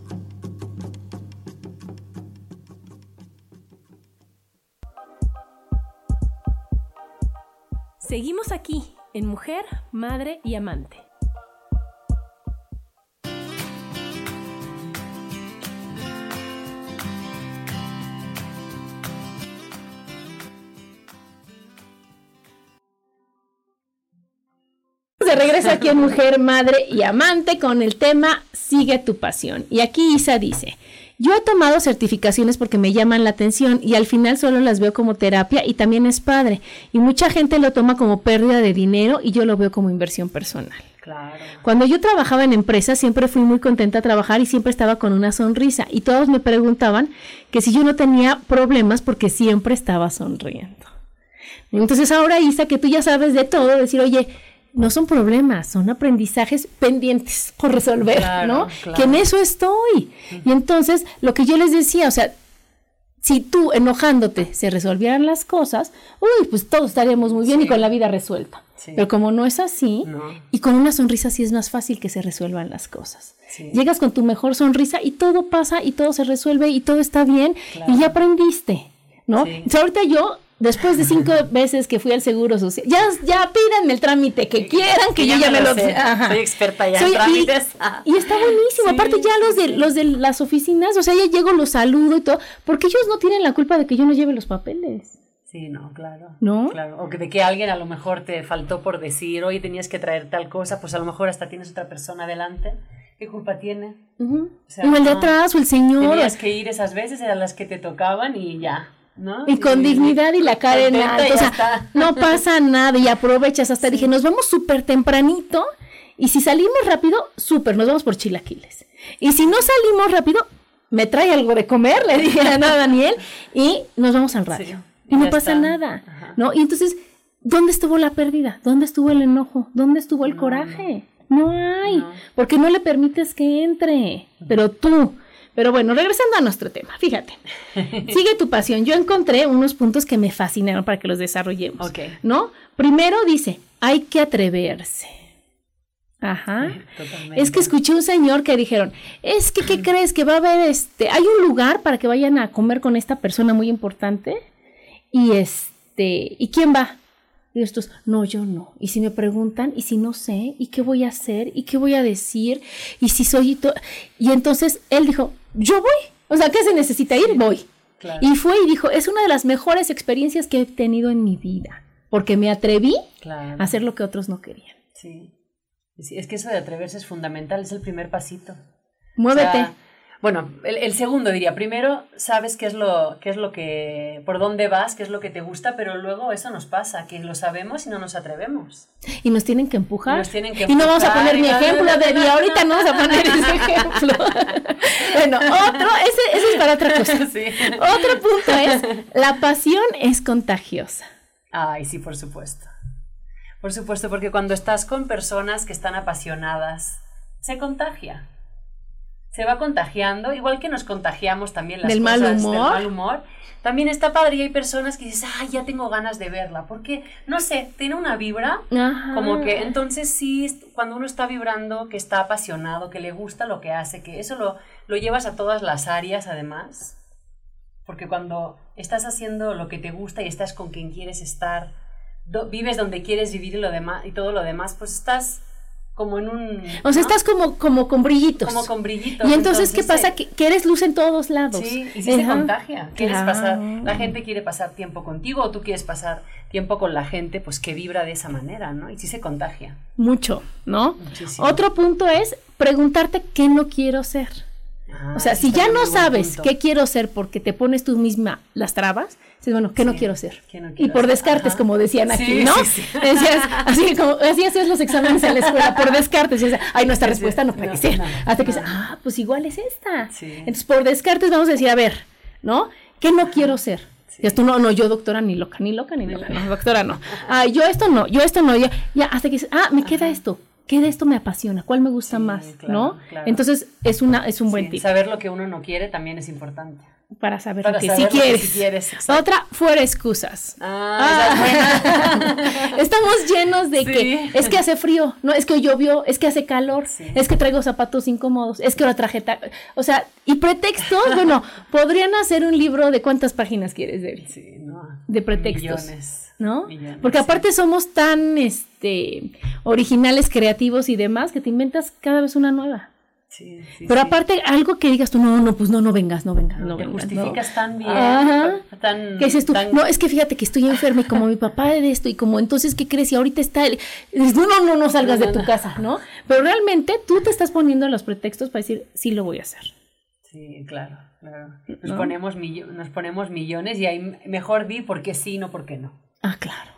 Speaker 1: Seguimos aquí en Mujer, Madre y Amante. Se regresa aquí en Mujer, Madre y Amante con el tema Sigue tu pasión. Y aquí Isa dice, yo he tomado certificaciones porque me llaman la atención y al final solo las veo como terapia y también es padre. Y mucha gente lo toma como pérdida de dinero y yo lo veo como inversión personal.
Speaker 2: Claro.
Speaker 1: Cuando yo trabajaba en empresas siempre fui muy contenta a trabajar y siempre estaba con una sonrisa y todos me preguntaban que si yo no tenía problemas porque siempre estaba sonriendo. Entonces ahora Isa, que tú ya sabes de todo, decir, oye, no son problemas, son aprendizajes pendientes por resolver,
Speaker 2: Claro,
Speaker 1: ¿no?
Speaker 2: claro.
Speaker 1: Que en eso estoy. Y entonces, lo que yo les decía, o sea, si tú enojándote se resolvieran las cosas, uy, pues todos estaríamos muy bien y con la vida resuelta.
Speaker 2: Sí.
Speaker 1: Pero como no es así,
Speaker 2: No.
Speaker 1: y con una sonrisa sí es más fácil que se resuelvan las cosas.
Speaker 2: Sí.
Speaker 1: Llegas con tu mejor sonrisa y todo pasa y todo se resuelve y todo está bien
Speaker 2: Claro.
Speaker 1: y ya aprendiste, ¿no? Entonces, ahorita yo, después de cinco veces que fui al Seguro Social, ya, ya pídanme el trámite que quieran, que
Speaker 2: Sí,
Speaker 1: yo
Speaker 2: ya
Speaker 1: ya
Speaker 2: me lo sé.
Speaker 1: Ajá.
Speaker 2: Soy experta ya en
Speaker 1: Soy-
Speaker 2: trámites.
Speaker 1: Y, está buenísimo.
Speaker 2: Sí,
Speaker 1: Aparte ya los de, los de las oficinas, o sea, ya llego, los saludo y todo, porque ellos no tienen la culpa de que yo no lleve los papeles.
Speaker 2: Sí, no, claro.
Speaker 1: ¿No?
Speaker 2: Claro. O que de que alguien a lo mejor te faltó por decir, oye, tenías que traer tal cosa, pues a lo mejor hasta tienes otra persona delante. ¿Qué culpa tiene?
Speaker 1: Ujú.
Speaker 2: sea,
Speaker 1: o el de atrás, o el señor.
Speaker 2: Tenías que ir esas veces, eran las que te tocaban y ya, ¿no?
Speaker 1: Y con dignidad y la cara en alto. O sea,
Speaker 2: está.
Speaker 1: no pasa nada y aprovechas. Hasta dije, nos vamos súper tempranito y si salimos rápido, súper, nos vamos por chilaquiles. Y si no salimos rápido, me trae algo de comer, le dije a Daniel, y nos vamos al radio.
Speaker 2: Sí,
Speaker 1: y no pasa
Speaker 2: está.
Speaker 1: nada,
Speaker 2: Ajá.
Speaker 1: ¿no? Y entonces, ¿dónde estuvo la pérdida? ¿Dónde estuvo el enojo? ¿Dónde estuvo el
Speaker 2: No,
Speaker 1: coraje? No hay, porque no le permites que entre, pero tú. Pero bueno, regresando a nuestro tema, fíjate. Sigue tu pasión. Yo encontré unos puntos que me fascinaron para que los desarrollemos.
Speaker 2: Ok.
Speaker 1: ¿No? Primero dice, hay que atreverse. Ajá.
Speaker 2: Totalmente.
Speaker 1: Es que escuché un señor que dijeron, es que, ¿qué crees? Que va a haber este, hay un lugar para que vayan a comer con esta persona muy importante. Y este, ¿y quién va? Y estos, no, yo no. Y si me preguntan, y si no sé, ¿y qué voy a hacer? ¿Y qué voy a decir? Y si soy... y to-". Y entonces él dijo, yo voy. O sea, ¿qué se necesita ir? Voy.
Speaker 2: Claro.
Speaker 1: Y fue y dijo, es una de las mejores experiencias que he tenido en mi vida, porque me atreví
Speaker 2: Claro.
Speaker 1: a hacer lo que otros no querían.
Speaker 2: Sí. Sí, Es que eso de atreverse es fundamental, es el primer pasito.
Speaker 1: Muévete.
Speaker 2: O sea, bueno, el, el segundo diría, primero sabes qué es lo, qué es lo que, por dónde vas, qué es lo que te gusta, pero luego eso nos pasa, que lo sabemos y no nos atrevemos.
Speaker 1: y nos tienen que empujar.
Speaker 2: Y nos tienen que
Speaker 1: Y no vamos a
Speaker 2: empujar,
Speaker 1: poner mi ejemplo
Speaker 2: no, no,
Speaker 1: de
Speaker 2: no,
Speaker 1: y ahorita
Speaker 2: no.
Speaker 1: no vamos a poner ese ejemplo. bueno, otro, ese, ese es para otra cosa.
Speaker 2: Sí.
Speaker 1: Otro punto es, la pasión es contagiosa.
Speaker 2: Ay, sí, por supuesto. Por supuesto, porque cuando estás con personas que están apasionadas, se contagia. Se va contagiando, igual que nos contagiamos también las
Speaker 1: Del mal
Speaker 2: cosas
Speaker 1: humor.
Speaker 2: del mal humor. También está padre y hay personas que dices, ay, ya tengo ganas de verla, porque, no sé, tiene una vibra
Speaker 1: Ajá.
Speaker 2: como que entonces sí, cuando uno está vibrando, que está apasionado, que le gusta lo que hace, que eso lo, lo llevas a todas las áreas además. Porque cuando estás haciendo lo que te gusta y estás con quien quieres estar, do- vives donde quieres vivir y, lo demás, y todo lo demás, pues estás como en un...
Speaker 1: O sea,
Speaker 2: ¿no?
Speaker 1: estás como, como con brillitos.
Speaker 2: como con brillitos.
Speaker 1: Y entonces, ¿qué pasa?
Speaker 2: eh,
Speaker 1: Que, que eres luz en todos lados.
Speaker 2: Sí, y sí se
Speaker 1: Ajá.
Speaker 2: contagia. Quieres
Speaker 1: Claro.
Speaker 2: pasar, la gente quiere pasar tiempo contigo o tú quieres pasar tiempo con la gente, pues que vibra de esa manera, ¿no? Y sí se contagia.
Speaker 1: Mucho, ¿no?
Speaker 2: Muchísimo.
Speaker 1: Otro punto es preguntarte qué no quiero ser.
Speaker 2: Ah,
Speaker 1: O sea, si ya no sabes
Speaker 2: punto.
Speaker 1: qué quiero ser porque te pones tú misma las trabas, dices, bueno, ¿qué no quiero ser?
Speaker 2: ¿qué no
Speaker 1: y por
Speaker 2: ser?
Speaker 1: descartes,
Speaker 2: Ajá.
Speaker 1: como decían aquí,
Speaker 2: Sí,
Speaker 1: ¿no?
Speaker 2: sí.
Speaker 1: Decías, así como, así hacías los exámenes en la escuela, por descartes, y dices, ay, no, esta respuesta no puede
Speaker 2: No,
Speaker 1: ser.
Speaker 2: no,
Speaker 1: Hasta que dices, ah, pues igual es esta. Entonces, por descartes vamos a decir, a ver, ¿no? ¿Qué no quiero ser? Y tú, no, no, yo doctora ni loca, ni loca, ni loca, no, doctora no. Ah, yo esto no, yo esto no, ya, ya, hasta que dices, ah, me queda esto. ¿Qué de esto me apasiona? ¿Cuál me gusta
Speaker 2: Sí,
Speaker 1: más?
Speaker 2: claro,
Speaker 1: ¿No?
Speaker 2: claro.
Speaker 1: Entonces, es una, es un buen
Speaker 2: Sí,
Speaker 1: tip
Speaker 2: Saber lo que uno no quiere también es importante.
Speaker 1: para saber
Speaker 2: Para
Speaker 1: lo que
Speaker 2: saber
Speaker 1: sí
Speaker 2: lo que
Speaker 1: quieres.
Speaker 2: sí quieres, exacto.
Speaker 1: Otra, fuera excusas.
Speaker 2: Ah, es buena.
Speaker 1: Estamos llenos de
Speaker 2: Sí.
Speaker 1: que es que hace frío, no, es que hoy llovió, es que hace calor, es que traigo zapatos incómodos, es que ahora traje o sea, y pretextos, bueno, podrían hacer un libro de cuántas páginas quieres, Debbie,
Speaker 2: Sí, no.
Speaker 1: de pretextos.
Speaker 2: Millones.
Speaker 1: ¿No?
Speaker 2: Millones,
Speaker 1: Porque aparte somos tan este originales, creativos y demás que te inventas cada vez una nueva.
Speaker 2: Sí, sí,
Speaker 1: Pero
Speaker 2: sí.
Speaker 1: aparte algo que digas tú, no, no, pues no, no vengas, no vengas, no
Speaker 2: te
Speaker 1: vengas. no".
Speaker 2: justificas tan bien.
Speaker 1: Ajá.
Speaker 2: Tan,
Speaker 1: ¿Qué dices tú?
Speaker 2: tan-
Speaker 1: No, es que fíjate que estoy enferma y como mi papá de esto y como entonces, ¿qué crees? Y ahorita está el... no, no, no, no salgas
Speaker 2: No,
Speaker 1: de tu casa, ¿no? Pero realmente tú te estás poniendo los pretextos para decir, sí lo voy a hacer.
Speaker 2: Sí, claro, claro. Nos,
Speaker 1: ¿No?
Speaker 2: ponemos millo- nos ponemos millones y ahí mejor di porque sí, no porque no.
Speaker 1: Ah, claro,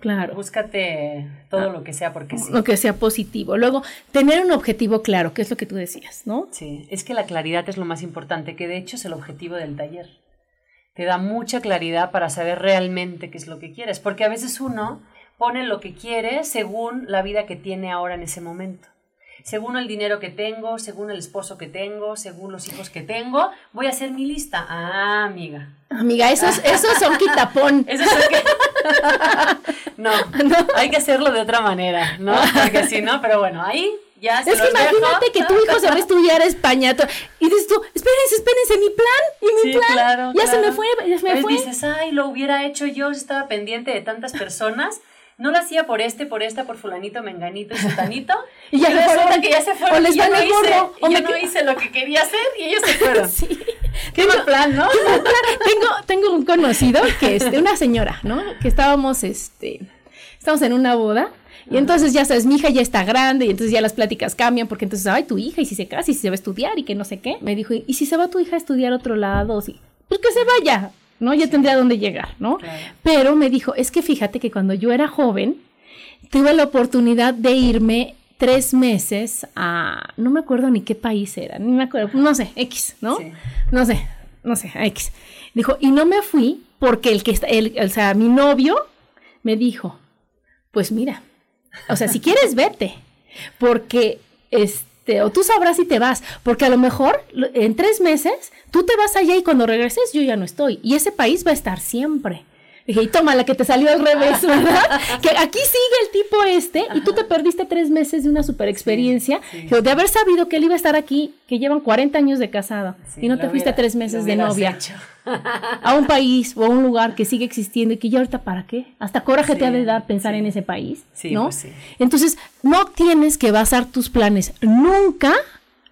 Speaker 1: claro.
Speaker 2: Búscate todo lo que sea porque sí.
Speaker 1: Lo que sea positivo. Luego, tener un objetivo claro, que es lo que tú decías, ¿no?
Speaker 2: Sí, es que la claridad es lo más importante, que de hecho es el objetivo del taller. Te da mucha claridad para saber realmente qué es lo que quieres, porque a veces uno pone lo que quiere según la vida que tiene ahora en ese momento. Según el dinero que tengo, según el esposo que tengo, según los hijos que tengo, voy a hacer mi lista. Ah, amiga.
Speaker 1: Amiga, esos, esos son quitapón.
Speaker 2: Eso es lo que... no, hay que hacerlo de otra manera, ¿no? Porque si no, pero bueno, ahí ya se
Speaker 1: Es que
Speaker 2: dejo.
Speaker 1: imagínate que tu hijo se va a estudiar a España y dices tú, espérense, espérense, mi plan, y mi
Speaker 2: Sí,
Speaker 1: plan,
Speaker 2: claro,
Speaker 1: ya se me fue, ya se me fue.
Speaker 2: dices, ay, lo hubiera hecho yo, estaba pendiente de tantas personas. No lo hacía por este, por esta, por fulanito, menganito y sutanito.
Speaker 1: Y ya se
Speaker 2: resulta
Speaker 1: fueron.
Speaker 2: que ya se fueron.
Speaker 1: O les
Speaker 2: yo no hice,
Speaker 1: o me
Speaker 2: yo no hice lo que quería hacer y ellos se fueron.
Speaker 1: Sí.
Speaker 2: Qué mal plan, ¿no?
Speaker 1: tengo, tengo un conocido que este, una señora, ¿no? Que estábamos, este, estamos en una boda. Y entonces ya sabes, mi hija ya está grande y entonces ya las pláticas cambian porque entonces, ay, tu hija y si se casa y si se va a estudiar y que no sé qué. Me dijo, ¿y si se va tu hija a estudiar a otro lado? Sí. Pues que se vaya, ¿no? Ya tendría dónde llegar, ¿no?
Speaker 2: Claro.
Speaker 1: Pero me dijo, es que fíjate que cuando yo era joven, tuve la oportunidad de irme tres meses a, no me acuerdo ni qué país era, ni me acuerdo, no sé, X, ¿no?
Speaker 2: Sí.
Speaker 1: No sé, no sé, a X. Dijo, y no me fui porque el que está, el, o sea, mi novio me dijo, pues mira, o sea, si quieres vete, porque este, o tú sabrás si te vas, porque a lo mejor en tres meses tú te vas allá y cuando regreses yo ya no estoy, y ese país va a estar siempre. Dije, y toma la que te salió al revés, ¿verdad? que aquí sigue el tipo este y tú te perdiste tres meses de una super experiencia.
Speaker 2: sí.
Speaker 1: De haber sabido que él iba a estar aquí, que llevan 40 años de casado
Speaker 2: Sí,
Speaker 1: y no te fuiste
Speaker 2: hubiera-
Speaker 1: tres meses de novia
Speaker 2: hecho.
Speaker 1: a un país o a un lugar que sigue existiendo y que ya ahorita para qué. Hasta coraje te ha de dar pensar en ese país, ¿no?
Speaker 2: pues.
Speaker 1: Entonces, no tienes que basar tus planes nunca,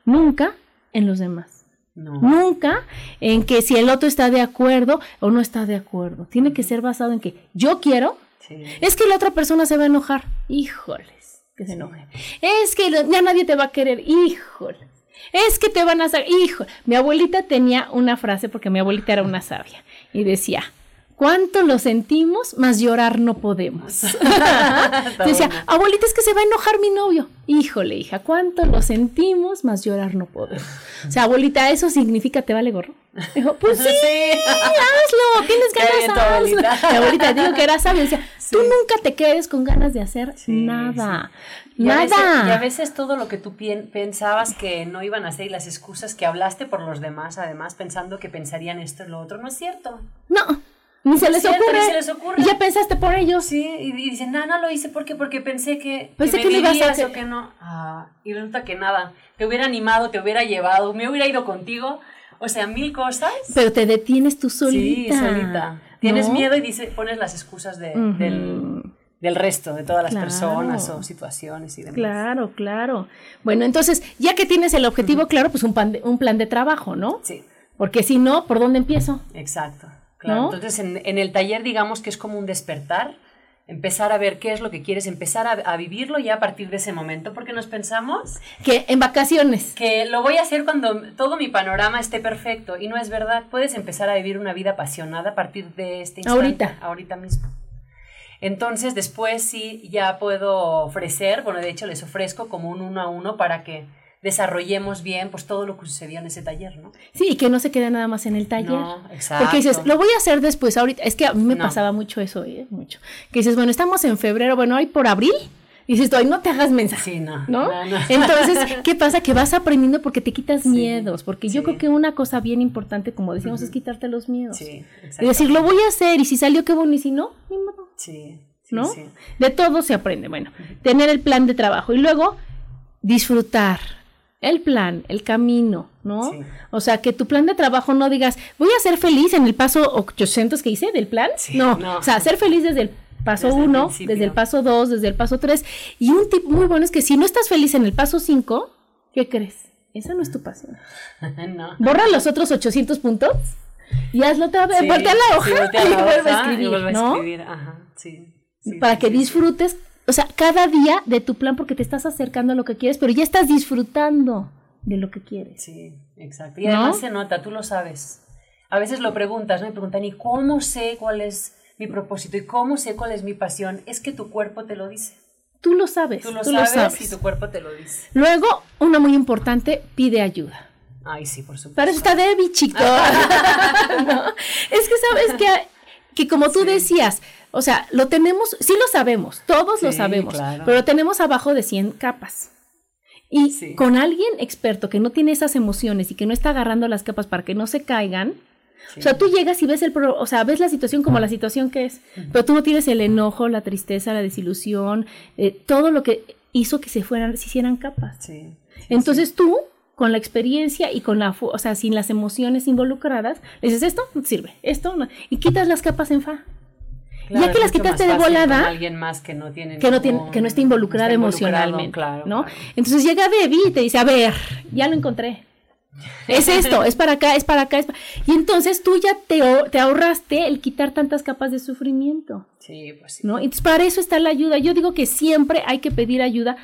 Speaker 1: nunca en los demás.
Speaker 2: No.
Speaker 1: Nunca en que si el otro está de acuerdo o no está de acuerdo. Tiene que ser basado en que yo quiero,
Speaker 2: Sí.
Speaker 1: es que la otra persona se va a enojar. Híjoles, que se enoje. Es que ya nadie te va a querer. Híjoles. Es que te van a hacer. Hijo. Mi abuelita tenía una frase porque mi abuelita era una sabia y decía. ¿Cuánto lo sentimos, más llorar no podemos? Decía, abuelita, es que se va a enojar mi novio. Híjole, hija, ¿cuánto lo sentimos, más llorar no podemos? O sea, abuelita, ¿eso significa te vale gorro? Dijo, pues sí, hazlo, tienes
Speaker 2: bien
Speaker 1: ganas,
Speaker 2: tu
Speaker 1: hazlo.
Speaker 2: abuelita.
Speaker 1: Mi abuelita digo que era sabia, decía, tú nunca te quedes con ganas de hacer
Speaker 2: Sí,
Speaker 1: nada,
Speaker 2: Y a, veces,
Speaker 1: nada.
Speaker 2: y a veces todo lo que tú pensabas que no iban a hacer y las excusas que hablaste por los demás, además pensando que pensarían esto y lo otro, no es cierto.
Speaker 1: No, ni se
Speaker 2: Es
Speaker 1: les
Speaker 2: cierto,
Speaker 1: ocurre.
Speaker 2: ni se les ocurre.
Speaker 1: Y ya pensaste por ellos.
Speaker 2: Sí, y, y dicen, no, no lo hice porque, porque pensé que,
Speaker 1: Pensé
Speaker 2: me
Speaker 1: que lo ibas a hacer.
Speaker 2: o que no. Ah, y resulta que nada, te hubiera animado, te hubiera llevado, me hubiera ido contigo. O sea, mil cosas.
Speaker 1: Pero te detienes tú solita.
Speaker 2: Sí, solita. Tienes
Speaker 1: ¿no?
Speaker 2: miedo y dice, pones las excusas de, del, del resto, de todas las
Speaker 1: Claro.
Speaker 2: personas o situaciones y demás.
Speaker 1: Claro, claro. Bueno, entonces, ya que tienes el objetivo claro, pues un, pan de- un plan de trabajo, ¿no?
Speaker 2: Sí,
Speaker 1: Porque si no, ¿por dónde empiezo?
Speaker 2: exacto. Claro.
Speaker 1: ¿No?
Speaker 2: Entonces, en, en el taller, digamos que es como un despertar, empezar a ver qué es lo que quieres, empezar a, a vivirlo ya a partir de ese momento, porque nos pensamos
Speaker 1: Que en vacaciones.
Speaker 2: que lo voy a hacer cuando todo mi panorama esté perfecto y no es verdad. Puedes empezar a vivir una vida apasionada a partir de este instante,
Speaker 1: Ahorita.
Speaker 2: ahorita mismo. Entonces después sí ya puedo ofrecer, bueno de hecho les ofrezco como un uno a uno para que desarrollemos bien pues todo lo que sucedió en ese taller, ¿no?
Speaker 1: Sí, y que no se quede nada más en el taller.
Speaker 2: No, exacto.
Speaker 1: Porque dices, lo voy a hacer después, ahorita. Es que a mí me
Speaker 2: No.
Speaker 1: pasaba mucho eso, ¿eh? Mucho. Que dices, bueno, estamos en febrero, bueno, hay por abril. Y dices, ay, no te hagas mensaje.
Speaker 2: Sí, no.
Speaker 1: ¿No?
Speaker 2: no, no.
Speaker 1: Entonces, ¿qué pasa? Que vas aprendiendo porque te quitas
Speaker 2: Sí,
Speaker 1: miedos. Porque yo creo que una cosa bien importante, como decíamos, es quitarte los miedos.
Speaker 2: Sí,
Speaker 1: y decir, lo voy a hacer, y si salió, qué bueno, y si no, ni modo.
Speaker 2: Sí,
Speaker 1: ¿no?
Speaker 2: sí.
Speaker 1: De todo se aprende. Bueno, tener el plan de trabajo y luego disfrutar el plan, el camino, ¿no?
Speaker 2: Sí.
Speaker 1: O sea, que tu plan de trabajo no digas, voy a ser feliz en el paso 800 que hice del plan.
Speaker 2: Sí,
Speaker 1: no.
Speaker 2: no.
Speaker 1: o sea, ser feliz desde el paso
Speaker 2: Desde el
Speaker 1: 1,
Speaker 2: principio.
Speaker 1: desde el paso 2, desde el paso 3. Y un tip muy bueno es que si no estás feliz en el paso 5, ¿qué crees? Esa no es tu pasión.
Speaker 2: no.
Speaker 1: Borra los otros 800 puntos y hazlo otra vez.
Speaker 2: Sí,
Speaker 1: voltea la hoja y vuelve a escribir,
Speaker 2: y vuelve a
Speaker 1: ¿no?
Speaker 2: ajá, sí,
Speaker 1: para que disfrutes, o sea, cada día de tu plan porque te estás acercando a lo que quieres, pero ya estás disfrutando de lo que quieres.
Speaker 2: Sí, exacto. Y
Speaker 1: ¿No?
Speaker 2: además se nota, tú lo sabes. A veces lo preguntas, ¿no? Me preguntan, ¿y cómo sé cuál es mi propósito? ¿Y cómo sé cuál es mi pasión? Es que tu cuerpo te lo dice.
Speaker 1: Tú lo sabes,
Speaker 2: Tú lo,
Speaker 1: tú
Speaker 2: sabes,
Speaker 1: lo sabes.
Speaker 2: y tu cuerpo te lo dice.
Speaker 1: Luego, una muy importante, pide ayuda.
Speaker 2: Ay, sí, por supuesto.
Speaker 1: Para eso está Debbie, chico. ¿No? Es que sabes que, que como tú decías, o sea, lo tenemos, sí lo sabemos, todos lo sabemos,
Speaker 2: claro.
Speaker 1: pero lo tenemos abajo de 100 capas. Y
Speaker 2: Sí.
Speaker 1: con alguien experto que no tiene esas emociones y que no está agarrando las capas para que no se caigan,
Speaker 2: Sí.
Speaker 1: o sea, tú llegas y ves el pro- o sea, ves la situación como la situación que es, pero tú no tienes el enojo, la tristeza, la desilusión, eh, todo lo que hizo que se fueran, se hicieran capas.
Speaker 2: Sí, sí,
Speaker 1: Entonces tú, con la experiencia y con la, o sea, sin las emociones involucradas, dices, esto no te sirve, esto no, y quitas las capas en fa.
Speaker 2: Claro,
Speaker 1: ya que las quitaste de volada,
Speaker 2: con alguien más que no tiene
Speaker 1: que no, tiene,
Speaker 2: ningún-
Speaker 1: que no esté involucrada emocionalmente,
Speaker 2: claro,
Speaker 1: ¿no?
Speaker 2: claro.
Speaker 1: Entonces llega Debbie y te dice, a ver, ya lo encontré. Es esto, es para acá, es para acá. es pa-". Y entonces tú ya te, te ahorraste el quitar tantas capas de sufrimiento,
Speaker 2: Sí, pues sí.
Speaker 1: ¿no? Entonces para eso está la ayuda. Yo digo que siempre hay que pedir ayuda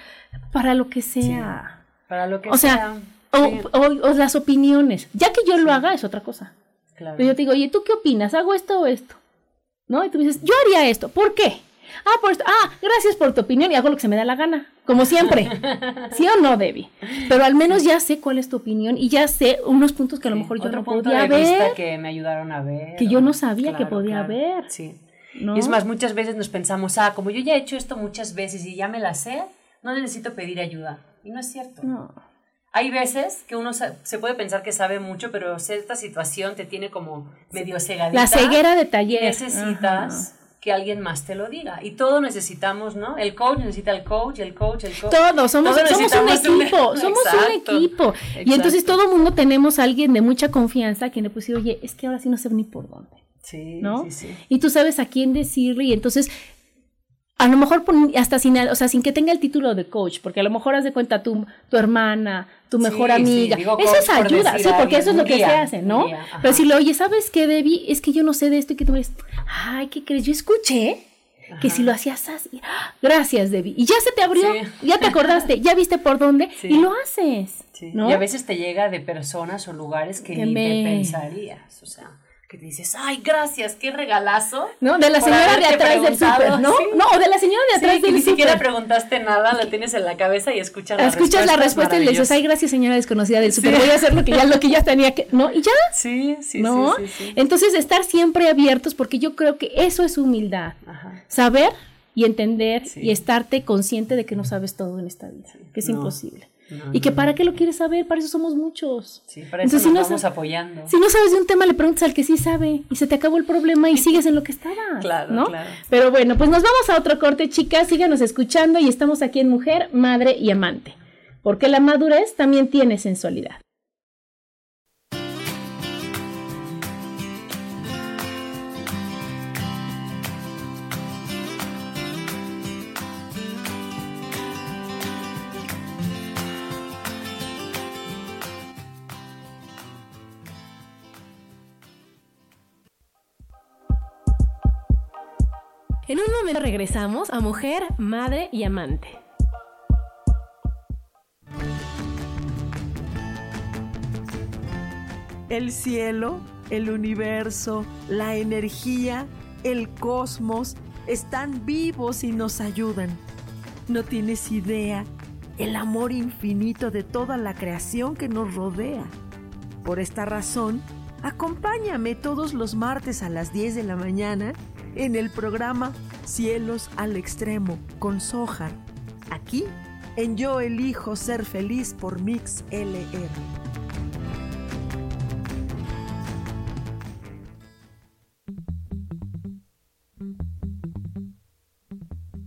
Speaker 1: para lo que sea.
Speaker 2: Para lo que
Speaker 1: O sea,
Speaker 2: sea.
Speaker 1: o,
Speaker 2: sí,
Speaker 1: o- o las opiniones. Ya que yo lo haga es otra cosa.
Speaker 2: claro.
Speaker 1: Pero yo te digo, oye, ¿tú qué opinas? ¿Hago esto o esto? ¿No? Y tú dices, yo haría esto. ¿Por qué? Ah, por esto. Ah, gracias por tu opinión y hago lo que se me da la gana. Como siempre. ¿Sí o no, Debbie? Pero al menos ya sé cuál es tu opinión y ya sé unos puntos que a lo
Speaker 2: Sí,
Speaker 1: mejor yo
Speaker 2: otro
Speaker 1: no
Speaker 2: punto
Speaker 1: podía
Speaker 2: de vista
Speaker 1: ver.
Speaker 2: que me ayudaron a ver.
Speaker 1: que yo no sabía que podía haber.
Speaker 2: Sí.
Speaker 1: ¿no?
Speaker 2: Y es más, muchas veces nos pensamos, ah, como yo ya he hecho esto muchas veces y ya me la sé, no necesito pedir ayuda. Y no es cierto.
Speaker 1: No.
Speaker 2: Hay veces que uno se puede pensar que sabe mucho, pero cierta situación te tiene como medio cegadita.
Speaker 1: La ceguera de taller.
Speaker 2: necesitas que alguien más te lo diga. Y todo necesitamos, ¿no? El coach necesita el coach, el coach, el coach.
Speaker 1: Todos, somos,
Speaker 2: Todos
Speaker 1: somos un equipo, somos
Speaker 2: Exacto,
Speaker 1: un equipo. Y entonces todo mundo tenemos a alguien de mucha confianza que le puede decir, oye, es que ahora sí no sé ni por dónde.
Speaker 2: Sí,
Speaker 1: ¿no?
Speaker 2: sí, sí.
Speaker 1: Y tú sabes a quién decirle y entonces a lo mejor hasta sin, o sea, sin que tenga el título de coach, porque a lo mejor haz de cuenta tu, tu hermana, tu mejor
Speaker 2: Sí, sí,
Speaker 1: amiga.
Speaker 2: digo
Speaker 1: eso es ayuda, sí, porque eso es lo que
Speaker 2: guía,
Speaker 1: se hace, ¿no?
Speaker 2: guía.
Speaker 1: Pero si le oye, ¿sabes qué, Debbie? Es que yo no sé de esto y que tú me dices, ay, ¿qué crees? Yo escuché que si lo hacías así, ¡ah! gracias, Debbie. Y ya se te abrió,
Speaker 2: Sí.
Speaker 1: ya te acordaste, ya viste por dónde
Speaker 2: Sí.
Speaker 1: y lo haces,
Speaker 2: Sí,
Speaker 1: ¿no?
Speaker 2: Y a veces te llega de personas o lugares que
Speaker 1: Que
Speaker 2: ni
Speaker 1: me-
Speaker 2: te pensarías. O sea, que te dices, ay, gracias, qué regalazo.
Speaker 1: ¿No? De la señora de atrás del súper, ¿no?
Speaker 2: sí.
Speaker 1: No, o de la señora de
Speaker 2: Sí,
Speaker 1: atrás del
Speaker 2: ni siquiera
Speaker 1: súper.
Speaker 2: preguntaste nada, lo tienes en la cabeza y escuchas la
Speaker 1: Escuchas la respuesta y le dices, ay, gracias señora desconocida del súper, voy a hacer lo que ya, lo que ya tenía que, ¿no? Y ya,
Speaker 2: Sí, sí,
Speaker 1: ¿no?
Speaker 2: sí, sí, sí.
Speaker 1: Entonces, estar siempre abiertos, porque yo creo que eso es humildad.
Speaker 2: Ajá.
Speaker 1: Saber y entender
Speaker 2: Sí.
Speaker 1: y estarte consciente de que no sabes todo en esta vida, que es
Speaker 2: No.
Speaker 1: imposible.
Speaker 2: No,
Speaker 1: y que
Speaker 2: no,
Speaker 1: para qué lo quieres saber, para eso somos muchos.
Speaker 2: Sí, para eso
Speaker 1: Entonces, si
Speaker 2: nos
Speaker 1: no
Speaker 2: vamos
Speaker 1: sa-
Speaker 2: apoyando.
Speaker 1: Si no sabes de un tema, le preguntas al que sí sabe y se te acabó el problema y sigues en lo que estabas.
Speaker 2: Claro,
Speaker 1: ¿no?
Speaker 2: claro.
Speaker 1: Pero bueno, pues nos vamos a otro corte, chicas. Síganos escuchando y estamos aquí en Mujer, Madre y Amante. Porque la madurez también tiene sensualidad. En un momento regresamos a Mujer, Madre y Amante.
Speaker 7: El cielo, el universo, la energía, el cosmos están vivos y nos ayudan. No tienes idea el amor infinito de toda la creación que nos rodea. Por esta razón, acompáñame todos los martes a las 10 de la mañana en el programa Cielos al Extremo con Sojar, aquí en Yo Elijo Ser Feliz por Mix LR.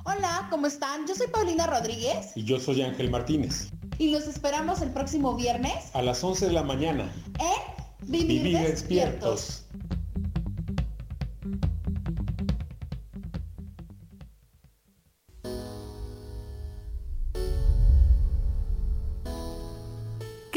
Speaker 8: Hola, ¿cómo están? Yo soy Paulina Rodríguez.
Speaker 9: Y yo soy Ángel Martínez.
Speaker 8: Y los esperamos el próximo viernes.
Speaker 9: A las 11 de la mañana.
Speaker 8: En Vivir, Vivir despiertos.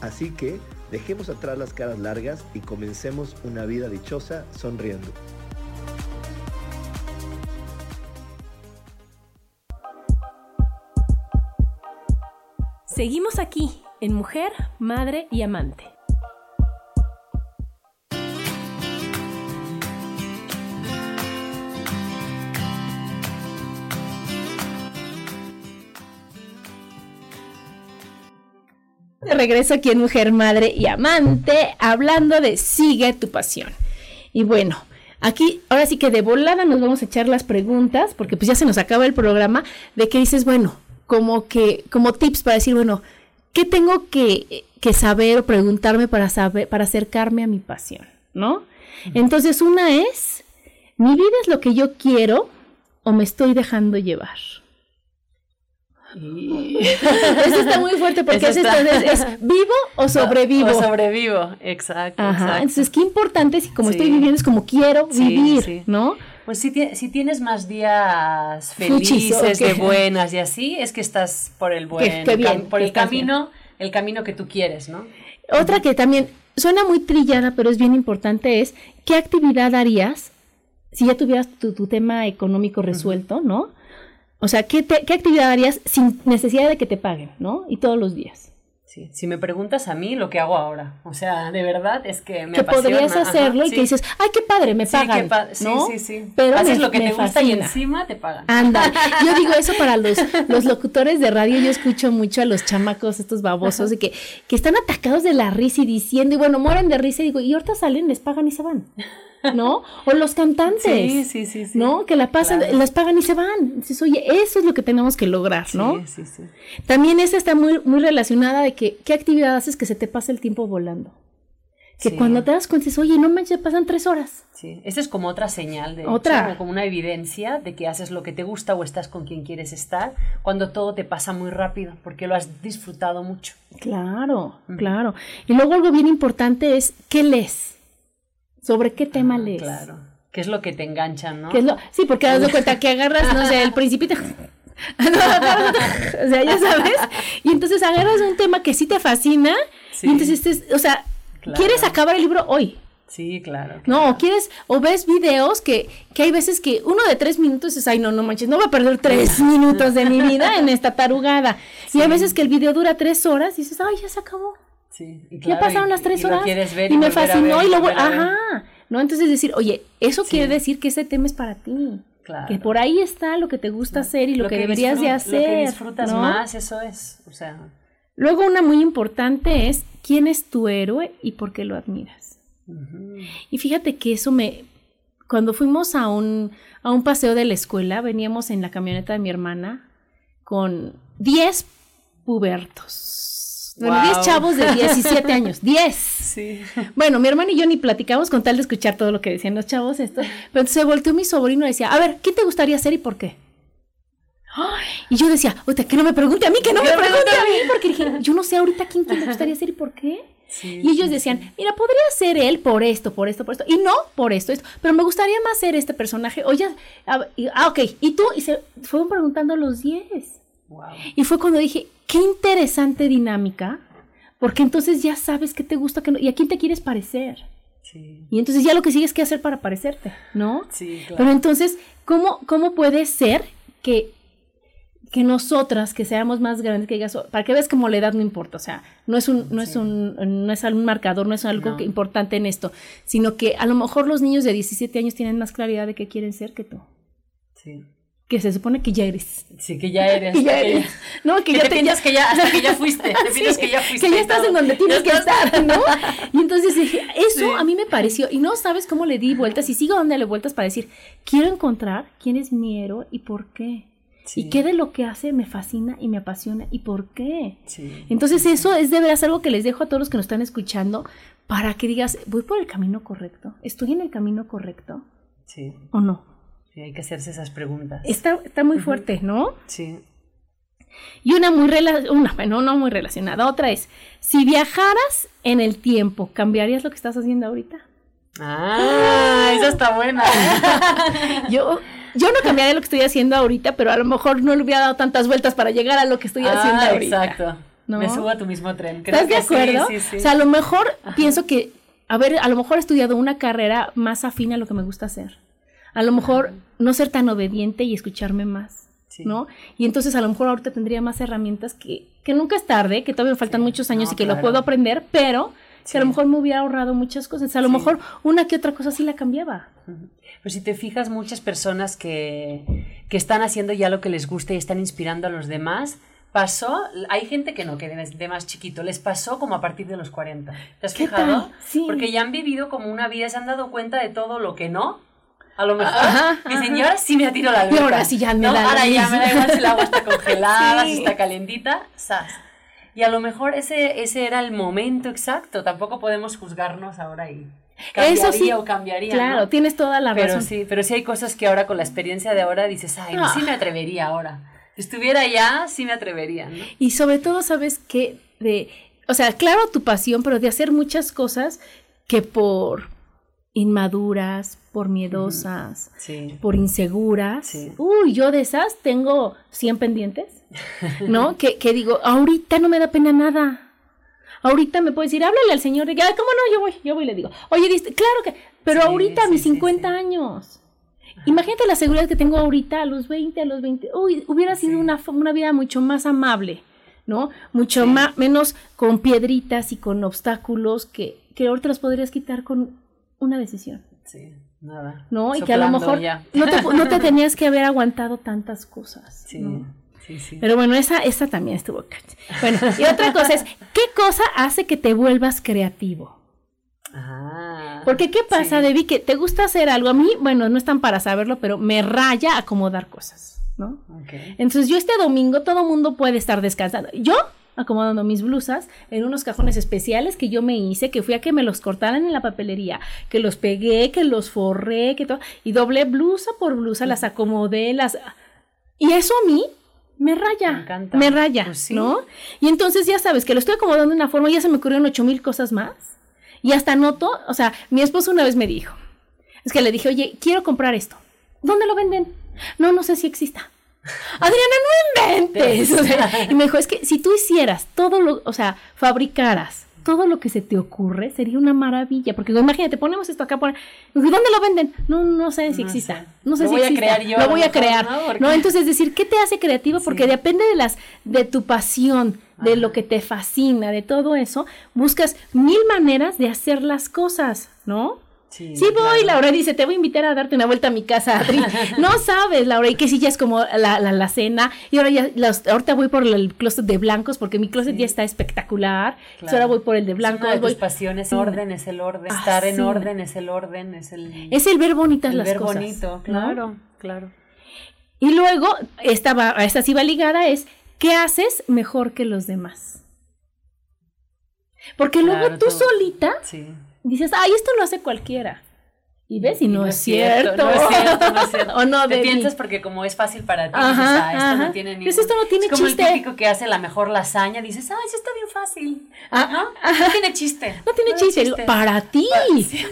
Speaker 3: Así que dejemos atrás las caras largas y comencemos una vida dichosa sonriendo.
Speaker 1: Seguimos aquí en Mujer, Madre y Amante. Regreso aquí en Mujer, Madre y Amante, hablando de Sigue tu pasión. Y bueno, aquí ahora sí que de volada nos vamos a echar las preguntas, porque pues ya se nos acaba el programa, de que dices, bueno, como que, como tips para decir, bueno, ¿qué tengo que, que saber o preguntarme para saber, para acercarme a mi pasión? ¿No? Entonces, una es, ¿mi vida es lo que yo quiero o me estoy dejando llevar? Eso está muy fuerte porque es, es, vivo o sobrevivo.
Speaker 2: O sobrevivo, exacto. Ajá.
Speaker 1: Entonces, qué importante si como estoy viviendo es como quiero vivir, ¿no?
Speaker 2: Pues si, si tienes más días felices, de buenas y así, es que estás por el buen, por el camino, el camino que tú quieres, ¿no?
Speaker 1: Otra que también suena muy trillada, pero es bien importante es qué actividad harías si ya tuvieras tu, tema económico resuelto, ¿no? O sea, ¿qué, ¿qué actividad harías sin necesidad de que te paguen, ¿no? Y todos los días.
Speaker 2: Si me preguntas a mí, lo que hago ahora. O sea, de verdad es que me
Speaker 1: que podrías hacerlo y que dices, ay, qué padre, me pagan. Sí, sí, sí,
Speaker 2: Pero Haces lo que te gusta y encima te pagan.
Speaker 1: Anda, yo digo eso para los, los locutores de radio. Yo escucho mucho a los chamacos, estos babosos, de que, que están atacados de la risa y diciendo, y bueno, mueren de risa y digo, y ahorita salen, les pagan y se van. ¿No? O los cantantes, sí, sí, sí, ¿no? Que la pasan, las pagan y se van. Dices, oye, eso es lo que tenemos que lograr, ¿no? Sí, sí, sí. También esa está muy, muy relacionada de que, ¿qué actividad haces que se te pase el tiempo volando? Que cuando te das cuenta dices, oye, no manches, pasan tres horas.
Speaker 2: Sí, esa es como otra señal de otra. como una evidencia de que haces lo que te gusta o estás con quien quieres estar, cuando todo te pasa muy rápido, porque lo has disfrutado mucho.
Speaker 1: Claro, claro. Y luego algo bien importante es, ¿qué lees? ¿Sobre qué tema ah, lees?
Speaker 2: Claro. ¿Qué es lo que te engancha, no?
Speaker 1: ¿Qué es lo... Sí, porque das cuenta que agarras, no sé, el principito o sea, ya sabes. Y entonces agarras un tema que sí te fascina y entonces, estés- o sea, quieres acabar el libro hoy.
Speaker 2: Sí, claro.
Speaker 1: No, o quieres, o ves videos que, que hay veces que uno de tres minutos es, ay, no, no manches, no voy a perder tres minutos de mi vida en esta tarugada. Y hay veces que el video dura tres horas y dices, ay, ya se acabó.
Speaker 2: Sí, y
Speaker 1: ya pasaron las tres
Speaker 2: y
Speaker 1: horas
Speaker 2: ver
Speaker 1: y, me fascinó
Speaker 2: ver,
Speaker 1: y lo ajá, ¿no? Entonces decir, oye, eso quiere decir que ese tema es para ti.
Speaker 2: Claro.
Speaker 1: Que por ahí está lo que te gusta hacer y lo, que, deberías de hacer.
Speaker 2: Lo que disfrutas
Speaker 1: ¿no?
Speaker 2: más, eso es. O sea,
Speaker 1: Luego una muy importante es quién es tu héroe y por qué lo admiras. Y fíjate que eso me... Cuando fuimos a un, a un paseo de la escuela, veníamos en la camioneta de mi hermana con 10 pubertos. Bueno, 10
Speaker 2: Wow.
Speaker 1: chavos de 17 años. 10.
Speaker 2: sí.
Speaker 1: Bueno, mi hermana y yo ni platicamos con tal de escuchar todo lo que decían los chavos esto. Pero entonces se volteó mi sobrino y decía, a ver, ¿qué te gustaría hacer y por qué? Y yo decía, oye, que no me pregunte a mí, que no me pregunte a mí, porque dije, yo no sé ahorita quién, quién te gustaría ser y por qué. y ellos decían, mira, podría ser él por esto, por esto, por esto, y no por esto, esto, pero me gustaría más ser este personaje. Oye, ah, ah, ok, ¿y tú? Y se fueron preguntando los 10. Y fue cuando dije, qué interesante dinámica, porque entonces ya sabes qué te gusta, qué no, y a quién te quieres parecer.
Speaker 2: Sí.
Speaker 1: Y entonces ya lo que sigues que hacer para parecerte, ¿no?
Speaker 2: Sí, claro.
Speaker 1: Pero entonces, ¿cómo, cómo puede ser que, que nosotras, que seamos más grandes, que digas, "Oh", para que veas como la edad no importa, o sea, no es un, no es un, no es un marcador, no es algo
Speaker 2: No.
Speaker 1: que- importante en esto, sino que a lo mejor los niños de 17 años tienen más claridad de qué quieren ser que tú,
Speaker 2: Sí.
Speaker 1: Que se supone que ya eres.
Speaker 2: Sí, que ya eres.
Speaker 1: Que ya eres. No, que
Speaker 2: que
Speaker 1: ya
Speaker 2: te
Speaker 1: te-
Speaker 2: piensas
Speaker 1: ya-
Speaker 2: que ya, hasta que ya fuiste. Te
Speaker 1: Sí,
Speaker 2: que ya fuiste.
Speaker 1: que ya estás
Speaker 2: todo.
Speaker 1: en donde tienes que estar, ¿no? Y entonces dije, eso a mí me pareció, y no sabes cómo le di vueltas, y sigo dándole vueltas para decir, quiero encontrar quién es mi héroe y por qué. Y qué de lo que hace me fascina y me apasiona y por qué.
Speaker 2: Sí.
Speaker 1: Entonces eso es de veras algo que les dejo a todos los que nos están escuchando para que digas, voy por el camino correcto, estoy en el camino correcto
Speaker 2: Sí.
Speaker 1: o no.
Speaker 2: Sí, hay que hacerse esas preguntas.
Speaker 1: Está, está muy fuerte, ¿no?
Speaker 2: Sí.
Speaker 1: Y una muy una, bueno, no muy relacionada. Otra es, si viajaras en el tiempo, ¿cambiarías lo que estás haciendo ahorita?
Speaker 2: Ah, esa está buena.
Speaker 1: Yo, yo no cambiaría lo que estoy haciendo ahorita, pero a lo mejor no le hubiera dado tantas vueltas para llegar a lo que estoy haciendo
Speaker 2: Ah,
Speaker 1: ahorita.
Speaker 2: Exacto.
Speaker 1: ¿No?
Speaker 2: Me subo a tu mismo tren.
Speaker 1: ¿Estás de
Speaker 2: que sí,
Speaker 1: acuerdo?
Speaker 2: Sí, sí,
Speaker 1: O sea, a lo mejor pienso que, a ver, a lo mejor he estudiado una carrera más afín a lo que me gusta hacer. A lo mejor no ser tan obediente y escucharme más, ¿no? Y entonces a lo mejor ahorita tendría más herramientas que, que nunca es tarde, que todavía me faltan muchos años
Speaker 2: no,
Speaker 1: y que lo puedo aprender, pero que a lo mejor me hubiera ahorrado muchas cosas. A lo mejor una que otra cosa sí la cambiaba.
Speaker 2: Pues si te fijas, muchas personas que, que están haciendo ya lo que les gusta y están inspirando a los demás, pasó, hay gente que no, que de, más chiquito, les pasó como a partir de los 40. ¿Te has
Speaker 1: ¿Qué
Speaker 2: fijado?
Speaker 1: Sí.
Speaker 2: Porque ya han vivido como una vida, se han dado cuenta de todo lo que no. A lo mejor
Speaker 1: Ajá,
Speaker 2: dicen, y ahora sí me atiro a la.
Speaker 1: Y ahora sí ya me
Speaker 2: ¿no?
Speaker 1: da
Speaker 2: Ahora ya me da igual si el agua está congelada,
Speaker 1: Sí.
Speaker 2: si está calentita, ¡zas! Y a lo mejor ese, ese era el momento exacto. Tampoco podemos juzgarnos ahora y cambiaría
Speaker 1: Eso sí,
Speaker 2: o cambiaría.
Speaker 1: Claro,
Speaker 2: ¿no?
Speaker 1: tienes toda la
Speaker 2: pero
Speaker 1: razón.
Speaker 2: sí, pero sí hay cosas que ahora con la experiencia de ahora dices, ay,
Speaker 1: Ah.
Speaker 2: sí me atrevería ahora. Si estuviera allá, sí me atrevería, ¿no?
Speaker 1: Y sobre todo, sabes que de, o sea, claro tu pasión, pero de hacer muchas cosas que por inmaduras, por miedosas,
Speaker 2: Sí.
Speaker 1: por inseguras. Uy, yo de esas tengo 100 pendientes, ¿no? que, que digo, ahorita no me da pena nada. Ahorita me puedes decir, háblale al señor, "Ay, ¿cómo no? Yo voy, yo voy y le digo, oye, diste, claro que, pero
Speaker 2: Sí,
Speaker 1: ahorita a mis
Speaker 2: sí,
Speaker 1: 50 años. Imagínate la seguridad que tengo ahorita a los 20, a los 20. Uy, hubiera sido una, una vida mucho más amable, ¿no? Mucho ma- menos con piedritas y con obstáculos que, que ahorita los podrías quitar con una decisión,
Speaker 2: Sí, nada.
Speaker 1: ¿no? Y que a lo mejor no te, no te tenías que haber aguantado tantas cosas.
Speaker 2: Sí,
Speaker 1: ¿no?
Speaker 2: sí, sí.
Speaker 1: Pero bueno, esa, esa también estuvo. Bueno, y otra cosa es, ¿qué cosa hace que te vuelvas creativo?
Speaker 2: Ah,
Speaker 1: Porque ¿qué pasa, Debbie? Que te gusta hacer algo. A mí, bueno, no están para saberlo, pero me raya acomodar cosas, ¿no?
Speaker 2: ok.
Speaker 1: Entonces yo este domingo todo mundo puede estar descansando. Yo acomodando mis blusas en unos cajones especiales que yo me hice, que fui a que me los cortaran en la papelería, que los pegué, que los forré, que todo, y doblé blusa por blusa, las acomodé, las... Y eso a mí me raya,
Speaker 2: Me encanta.
Speaker 1: me raya,
Speaker 2: Pues sí.
Speaker 1: ¿no? Y entonces ya sabes que lo estoy acomodando de una forma, ya se me ocurrieron ocho mil cosas más, y hasta noto, o sea, mi esposo una vez me dijo, es que le dije, oye, quiero comprar esto, ¿dónde lo venden? No, no sé si exista. Adriana, no inventes. O sea, y me dijo, es que si tú hicieras todo lo, o sea, fabricaras todo lo que se te ocurre, sería una maravilla. Porque imagínate, ponemos esto acá, pon- ¿dónde lo venden? No, no sé si
Speaker 2: No
Speaker 1: exista.
Speaker 2: sé.
Speaker 1: No sé
Speaker 2: Lo
Speaker 1: si
Speaker 2: voy a
Speaker 1: exista.
Speaker 2: crear yo,
Speaker 1: Lo voy
Speaker 2: lo
Speaker 1: a crear.
Speaker 2: ¿no? Porque-
Speaker 1: ¿no? Entonces, decir, ¿qué te hace creativo? Porque
Speaker 2: Sí.
Speaker 1: depende de las, de tu pasión, de lo que te fascina, de todo eso, buscas mil maneras de hacer las cosas, ¿no?
Speaker 2: Sí,
Speaker 1: Sí voy, Laura dice, te voy a invitar a darte una vuelta a mi casa, Adri. No sabes, Laura, y que si ya es como la, la, la cena, y ahora ya, los- ahorita voy por el closet de blancos, porque mi closet ya está espectacular, Entonces ahora voy por el de
Speaker 2: Es
Speaker 1: blancos, voy-
Speaker 2: pasiones,
Speaker 1: Sí.
Speaker 2: orden es el orden,
Speaker 1: Ah,
Speaker 2: estar en orden es el orden, es el...
Speaker 1: Es el ver bonitas
Speaker 2: el
Speaker 1: las
Speaker 2: ver
Speaker 1: cosas,
Speaker 2: bonito,
Speaker 1: ¿no?
Speaker 2: claro, claro.
Speaker 1: Y luego, esta, va, esta sí va ligada, es, ¿qué haces mejor que los demás? Porque luego
Speaker 2: Claro,
Speaker 1: tú
Speaker 2: todo.
Speaker 1: solita
Speaker 2: Sí.
Speaker 1: Dices, ay, esto lo hace cualquiera. Y ves, y no, es cierto.
Speaker 2: No es cierto, no es cierto.
Speaker 1: o no,
Speaker 2: Te piensas porque como es fácil para ti,
Speaker 1: Ajá,
Speaker 2: dices, ah, esto
Speaker 1: ajá.
Speaker 2: no tiene
Speaker 1: Pues
Speaker 2: ningún...
Speaker 1: esto no tiene
Speaker 2: es como
Speaker 1: chiste.
Speaker 2: el típico que hace la mejor lasaña, dices, ah, eso está bien fácil.
Speaker 1: Ah,
Speaker 2: ¿No? No tiene chiste.
Speaker 1: No tiene chiste, para ti.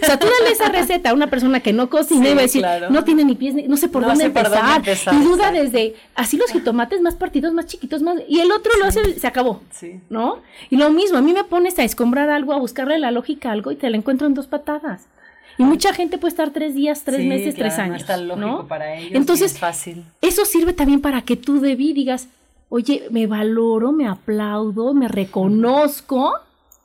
Speaker 1: O sea, tú dale esa receta a una persona que no cocina
Speaker 2: Sí,
Speaker 1: y va a decir,
Speaker 2: claro.
Speaker 1: no tiene ni pies, no sé por,
Speaker 2: No
Speaker 1: dónde,
Speaker 2: sé por
Speaker 1: empezar.
Speaker 2: dónde empezar,
Speaker 1: Y duda
Speaker 2: exacto.
Speaker 1: desde, así los jitomates más partidos, más chiquitos, más... Y el otro lo hace, se acabó,
Speaker 2: Sí.
Speaker 1: ¿no? Y lo mismo, a mí me pones a escombrar algo, a buscarle la lógica a algo y te la encuentro en dos patadas. Y mucha gente puede estar tres días, tres
Speaker 2: Sí,
Speaker 1: meses,
Speaker 2: claro,
Speaker 1: tres
Speaker 2: no
Speaker 1: años.
Speaker 2: es tan lógico
Speaker 1: ¿no?
Speaker 2: para ellos.
Speaker 1: Entonces,
Speaker 2: es fácil.
Speaker 1: eso sirve también para que tú debí digas, oye, me valoro, me aplaudo, me reconozco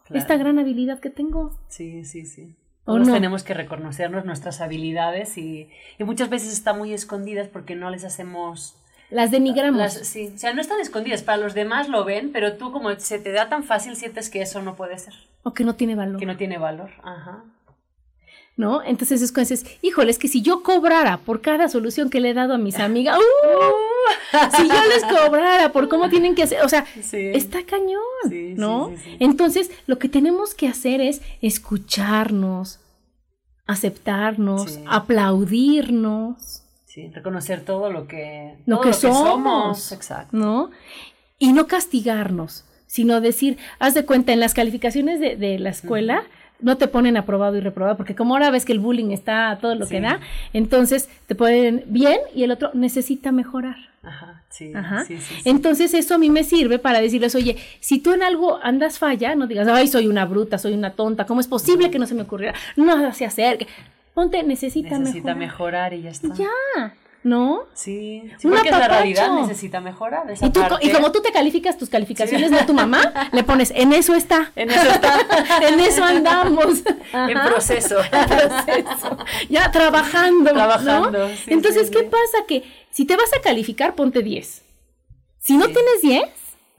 Speaker 2: Claro.
Speaker 1: esta gran habilidad que tengo.
Speaker 2: Sí, sí, sí.
Speaker 1: ¿O
Speaker 2: Todos
Speaker 1: no?
Speaker 2: tenemos que reconocernos nuestras habilidades y, y muchas veces están muy escondidas porque no les hacemos...
Speaker 1: Las denigramos.
Speaker 2: Las, sí, o sea, no están escondidas, para los demás lo ven, pero tú como se te da tan fácil sientes que eso no puede ser,
Speaker 1: O que no tiene valor.
Speaker 2: que no tiene valor. Ajá.
Speaker 1: ¿No? Entonces es cuando dices, híjole, es que si yo cobrara por cada solución que le he dado a mis amigas, ¡uh! si yo les cobrara por cómo tienen que hacer, o sea,
Speaker 2: Sí.
Speaker 1: está cañón,
Speaker 2: Sí,
Speaker 1: ¿no?
Speaker 2: sí.
Speaker 1: Entonces, lo que tenemos que hacer es escucharnos, aceptarnos, aplaudirnos,
Speaker 2: Sí, reconocer todo lo que,
Speaker 1: lo que somos,
Speaker 2: Exacto.
Speaker 1: ¿no? Y no castigarnos, sino decir, haz de cuenta, en las calificaciones de, de la escuela no te ponen aprobado y reprobado, porque como ahora ves que el bullying está a todo lo que da, entonces te ponen bien y el otro necesita mejorar.
Speaker 2: Ajá, sí,
Speaker 1: Ajá.
Speaker 2: sí.
Speaker 1: Entonces eso a mí me sirve para decirles, oye, si tú en algo andas falla, no digas, ay, soy una bruta, soy una tonta, ¿cómo es posible que no se me ocurriera? No se acerque. Ponte, necesita,
Speaker 2: Necesita
Speaker 1: mejorar.
Speaker 2: mejorar y ya está.
Speaker 1: Ya, ¿no?
Speaker 2: Sí, sí
Speaker 1: Un
Speaker 2: porque la realidad, necesita mejorar. esa
Speaker 1: Y, tú,
Speaker 2: parte.
Speaker 1: y como tú te calificas tus calificaciones, no tu mamá, le pones, en eso está.
Speaker 2: En eso está.
Speaker 1: en eso andamos.
Speaker 2: En proceso.
Speaker 1: En proceso. Ya trabajando.
Speaker 2: Trabajando,
Speaker 1: ¿no?
Speaker 2: sí,
Speaker 1: Entonces,
Speaker 2: sí,
Speaker 1: ¿qué
Speaker 2: sí.
Speaker 1: pasa? Que si te vas a calificar, ponte 10. Si no tienes 10,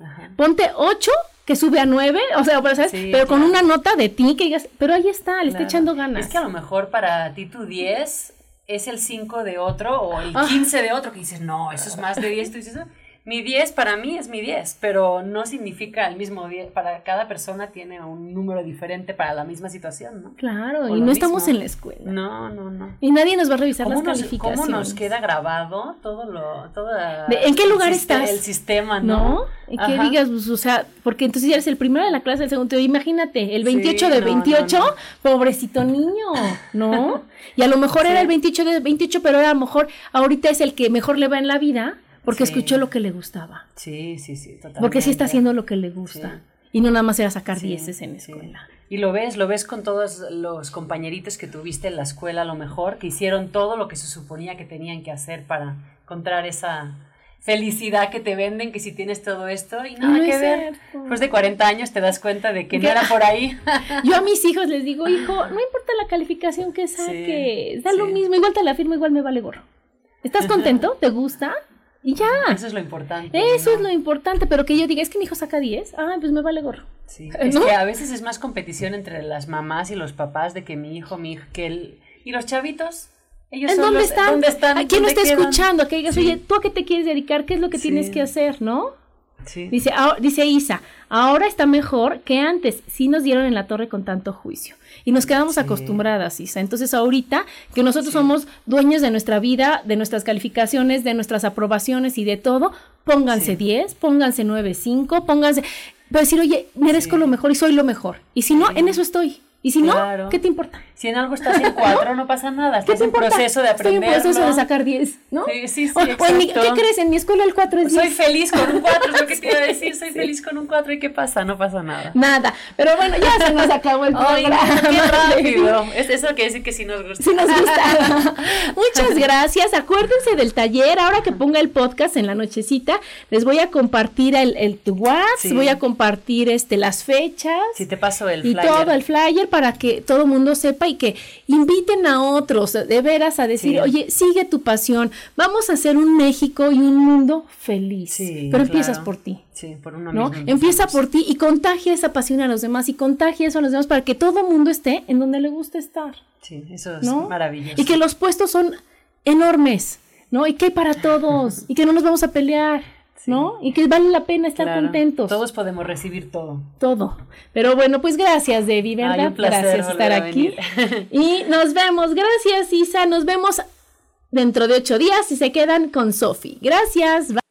Speaker 2: Ajá.
Speaker 1: ponte 8 que sube a 9, o sea, pero, ¿sabes?
Speaker 2: Sí,
Speaker 1: pero con una nota de ti que digas, pero ahí está, le está
Speaker 2: Claro.
Speaker 1: echando ganas.
Speaker 2: Es que a lo mejor para ti tu 10 es el 5 de otro o el
Speaker 1: Ah.
Speaker 2: 15 de otro que dices, no, eso es más de 10. Tú dices, "Ah, mi 10 para mí es mi 10, pero no significa el mismo 10. Para cada persona tiene un número diferente para la misma situación, ¿no?
Speaker 1: Claro,
Speaker 2: O
Speaker 1: y no estamos en la escuela.
Speaker 2: No, no, no.
Speaker 1: Y nadie nos va a revisar
Speaker 2: ¿Cómo
Speaker 1: las
Speaker 2: nos,
Speaker 1: calificaciones.
Speaker 2: cómo nos queda grabado todo lo... Toda
Speaker 1: De- ¿en qué lugar estás?
Speaker 2: El sistema, ¿no?
Speaker 1: ¿No? Y
Speaker 2: Ajá.
Speaker 1: digas, pues, o sea, porque entonces ya eres el primero de la clase, el segundo. Imagínate, el 28
Speaker 2: Sí,
Speaker 1: de
Speaker 2: no,
Speaker 1: 28,
Speaker 2: no, no.
Speaker 1: pobrecito niño, ¿no? Y a lo mejor era el 28 de 28, pero a lo mejor ahorita es el que mejor le va en la vida porque
Speaker 2: Sí.
Speaker 1: escuchó lo que le gustaba.
Speaker 2: Sí, sí, sí, totalmente.
Speaker 1: Porque sí está haciendo lo que le gusta.
Speaker 2: Sí.
Speaker 1: Y no nada más era sacar
Speaker 2: Sí,
Speaker 1: dieces en la escuela.
Speaker 2: Y lo ves, lo ves con todos los compañeritos que tuviste en la escuela, a lo mejor, que hicieron todo lo que se suponía que tenían que hacer para encontrar esa felicidad que te venden, que si tienes todo esto y nada
Speaker 1: No
Speaker 2: que ver.
Speaker 1: cierto.
Speaker 2: Después de 40 años te das cuenta de que no
Speaker 1: Que-
Speaker 2: era por ahí.
Speaker 1: Yo a mis hijos les digo, hijo, no importa la calificación que saques, da lo mismo, igual te la firmo, igual me vale gorro. ¿Estás contento? ¿Te gusta? Y ya.
Speaker 2: Eso es lo importante.
Speaker 1: Eso
Speaker 2: ¿no?
Speaker 1: es lo importante, pero que yo diga, es que mi hijo saca 10, ah, pues me vale gorro.
Speaker 2: Sí,
Speaker 1: ¿no?
Speaker 2: es que a veces es más competición entre las mamás y los papás de que mi hijo, mi hijo, que él... ¿Y los chavitos? Ellos
Speaker 1: ¿En
Speaker 2: son
Speaker 1: dónde
Speaker 2: los-
Speaker 1: están?
Speaker 2: ¿Dónde están?
Speaker 1: ¿A quién
Speaker 2: ¿Dónde
Speaker 1: está
Speaker 2: quedan?
Speaker 1: escuchando? Que digas,
Speaker 2: Sí.
Speaker 1: oye, ¿tú a qué te quieres dedicar? ¿Qué es lo que tienes que hacer, no?
Speaker 2: Sí.
Speaker 1: Dice, ah, dice Isa, ahora está mejor que antes. Sí nos dieron en la torre con tanto juicio. Y nos quedamos acostumbradas, Isa. Entonces ahorita que nosotros somos dueños de nuestra vida, de nuestras calificaciones, de nuestras aprobaciones y de todo, pónganse 10, pónganse 9, 5, pónganse... Pero decir, oye, merezco lo mejor y soy lo mejor. Y si no, en eso estoy. Y si
Speaker 2: Claro.
Speaker 1: no, ¿qué te importa?
Speaker 2: Si en algo estás en cuatro, no pasa nada.
Speaker 1: ¿Qué
Speaker 2: Estás en
Speaker 1: importa?
Speaker 2: proceso de
Speaker 1: Estoy en
Speaker 2: aprender.
Speaker 1: proceso de sacar 10, ¿no?
Speaker 2: Sí, sí, sí,
Speaker 1: O- o en mi- ¿Qué crees? En mi escuela el 4 es 10.
Speaker 2: Soy feliz con un 4, es lo que te iba a decir. Soy feliz con un 4. ¿Y qué pasa? No pasa nada.
Speaker 1: Nada. Pero bueno, ya se nos acabó el
Speaker 2: Ay,
Speaker 1: programa.
Speaker 2: qué rápido. Es eso quiere decir que sí nos gusta.
Speaker 1: Sí nos gusta. Muchas gracias. Acuérdense del taller. Ahora que ponga el podcast en la nochecita, les voy a compartir el, el tu WhatsApp,
Speaker 2: Sí.
Speaker 1: voy a compartir este las fechas.
Speaker 2: Si te paso el
Speaker 1: y
Speaker 2: flyer.
Speaker 1: todo el flyer para que todo el mundo sepa y que inviten a otros de veras a decir,
Speaker 2: Sí.
Speaker 1: oye, sigue tu pasión, vamos a hacer un México y un mundo feliz.
Speaker 2: Sí,
Speaker 1: Pero empiezas
Speaker 2: claro.
Speaker 1: por ti.
Speaker 2: Sí, por uno
Speaker 1: ¿no?
Speaker 2: mismo.
Speaker 1: Empieza por ti y contagia esa pasión a los demás y contagia eso a los demás para que todo el mundo esté en donde le gusta estar.
Speaker 2: Sí, eso es
Speaker 1: ¿no?
Speaker 2: maravilloso.
Speaker 1: Y que los puestos son enormes, ¿no? Y que hay para todos, y que no nos vamos a pelear, ¿no? Y que vale la pena estar
Speaker 2: Claro,
Speaker 1: contentos.
Speaker 2: Todos podemos recibir todo.
Speaker 1: Todo. Pero bueno, pues gracias, Debbie, ¿verdad?
Speaker 2: Ay, un placer
Speaker 1: gracias por estar aquí. Y nos vemos. Gracias, Isa. Nos vemos dentro de ocho días y se quedan con Sofi. Gracias. Bye.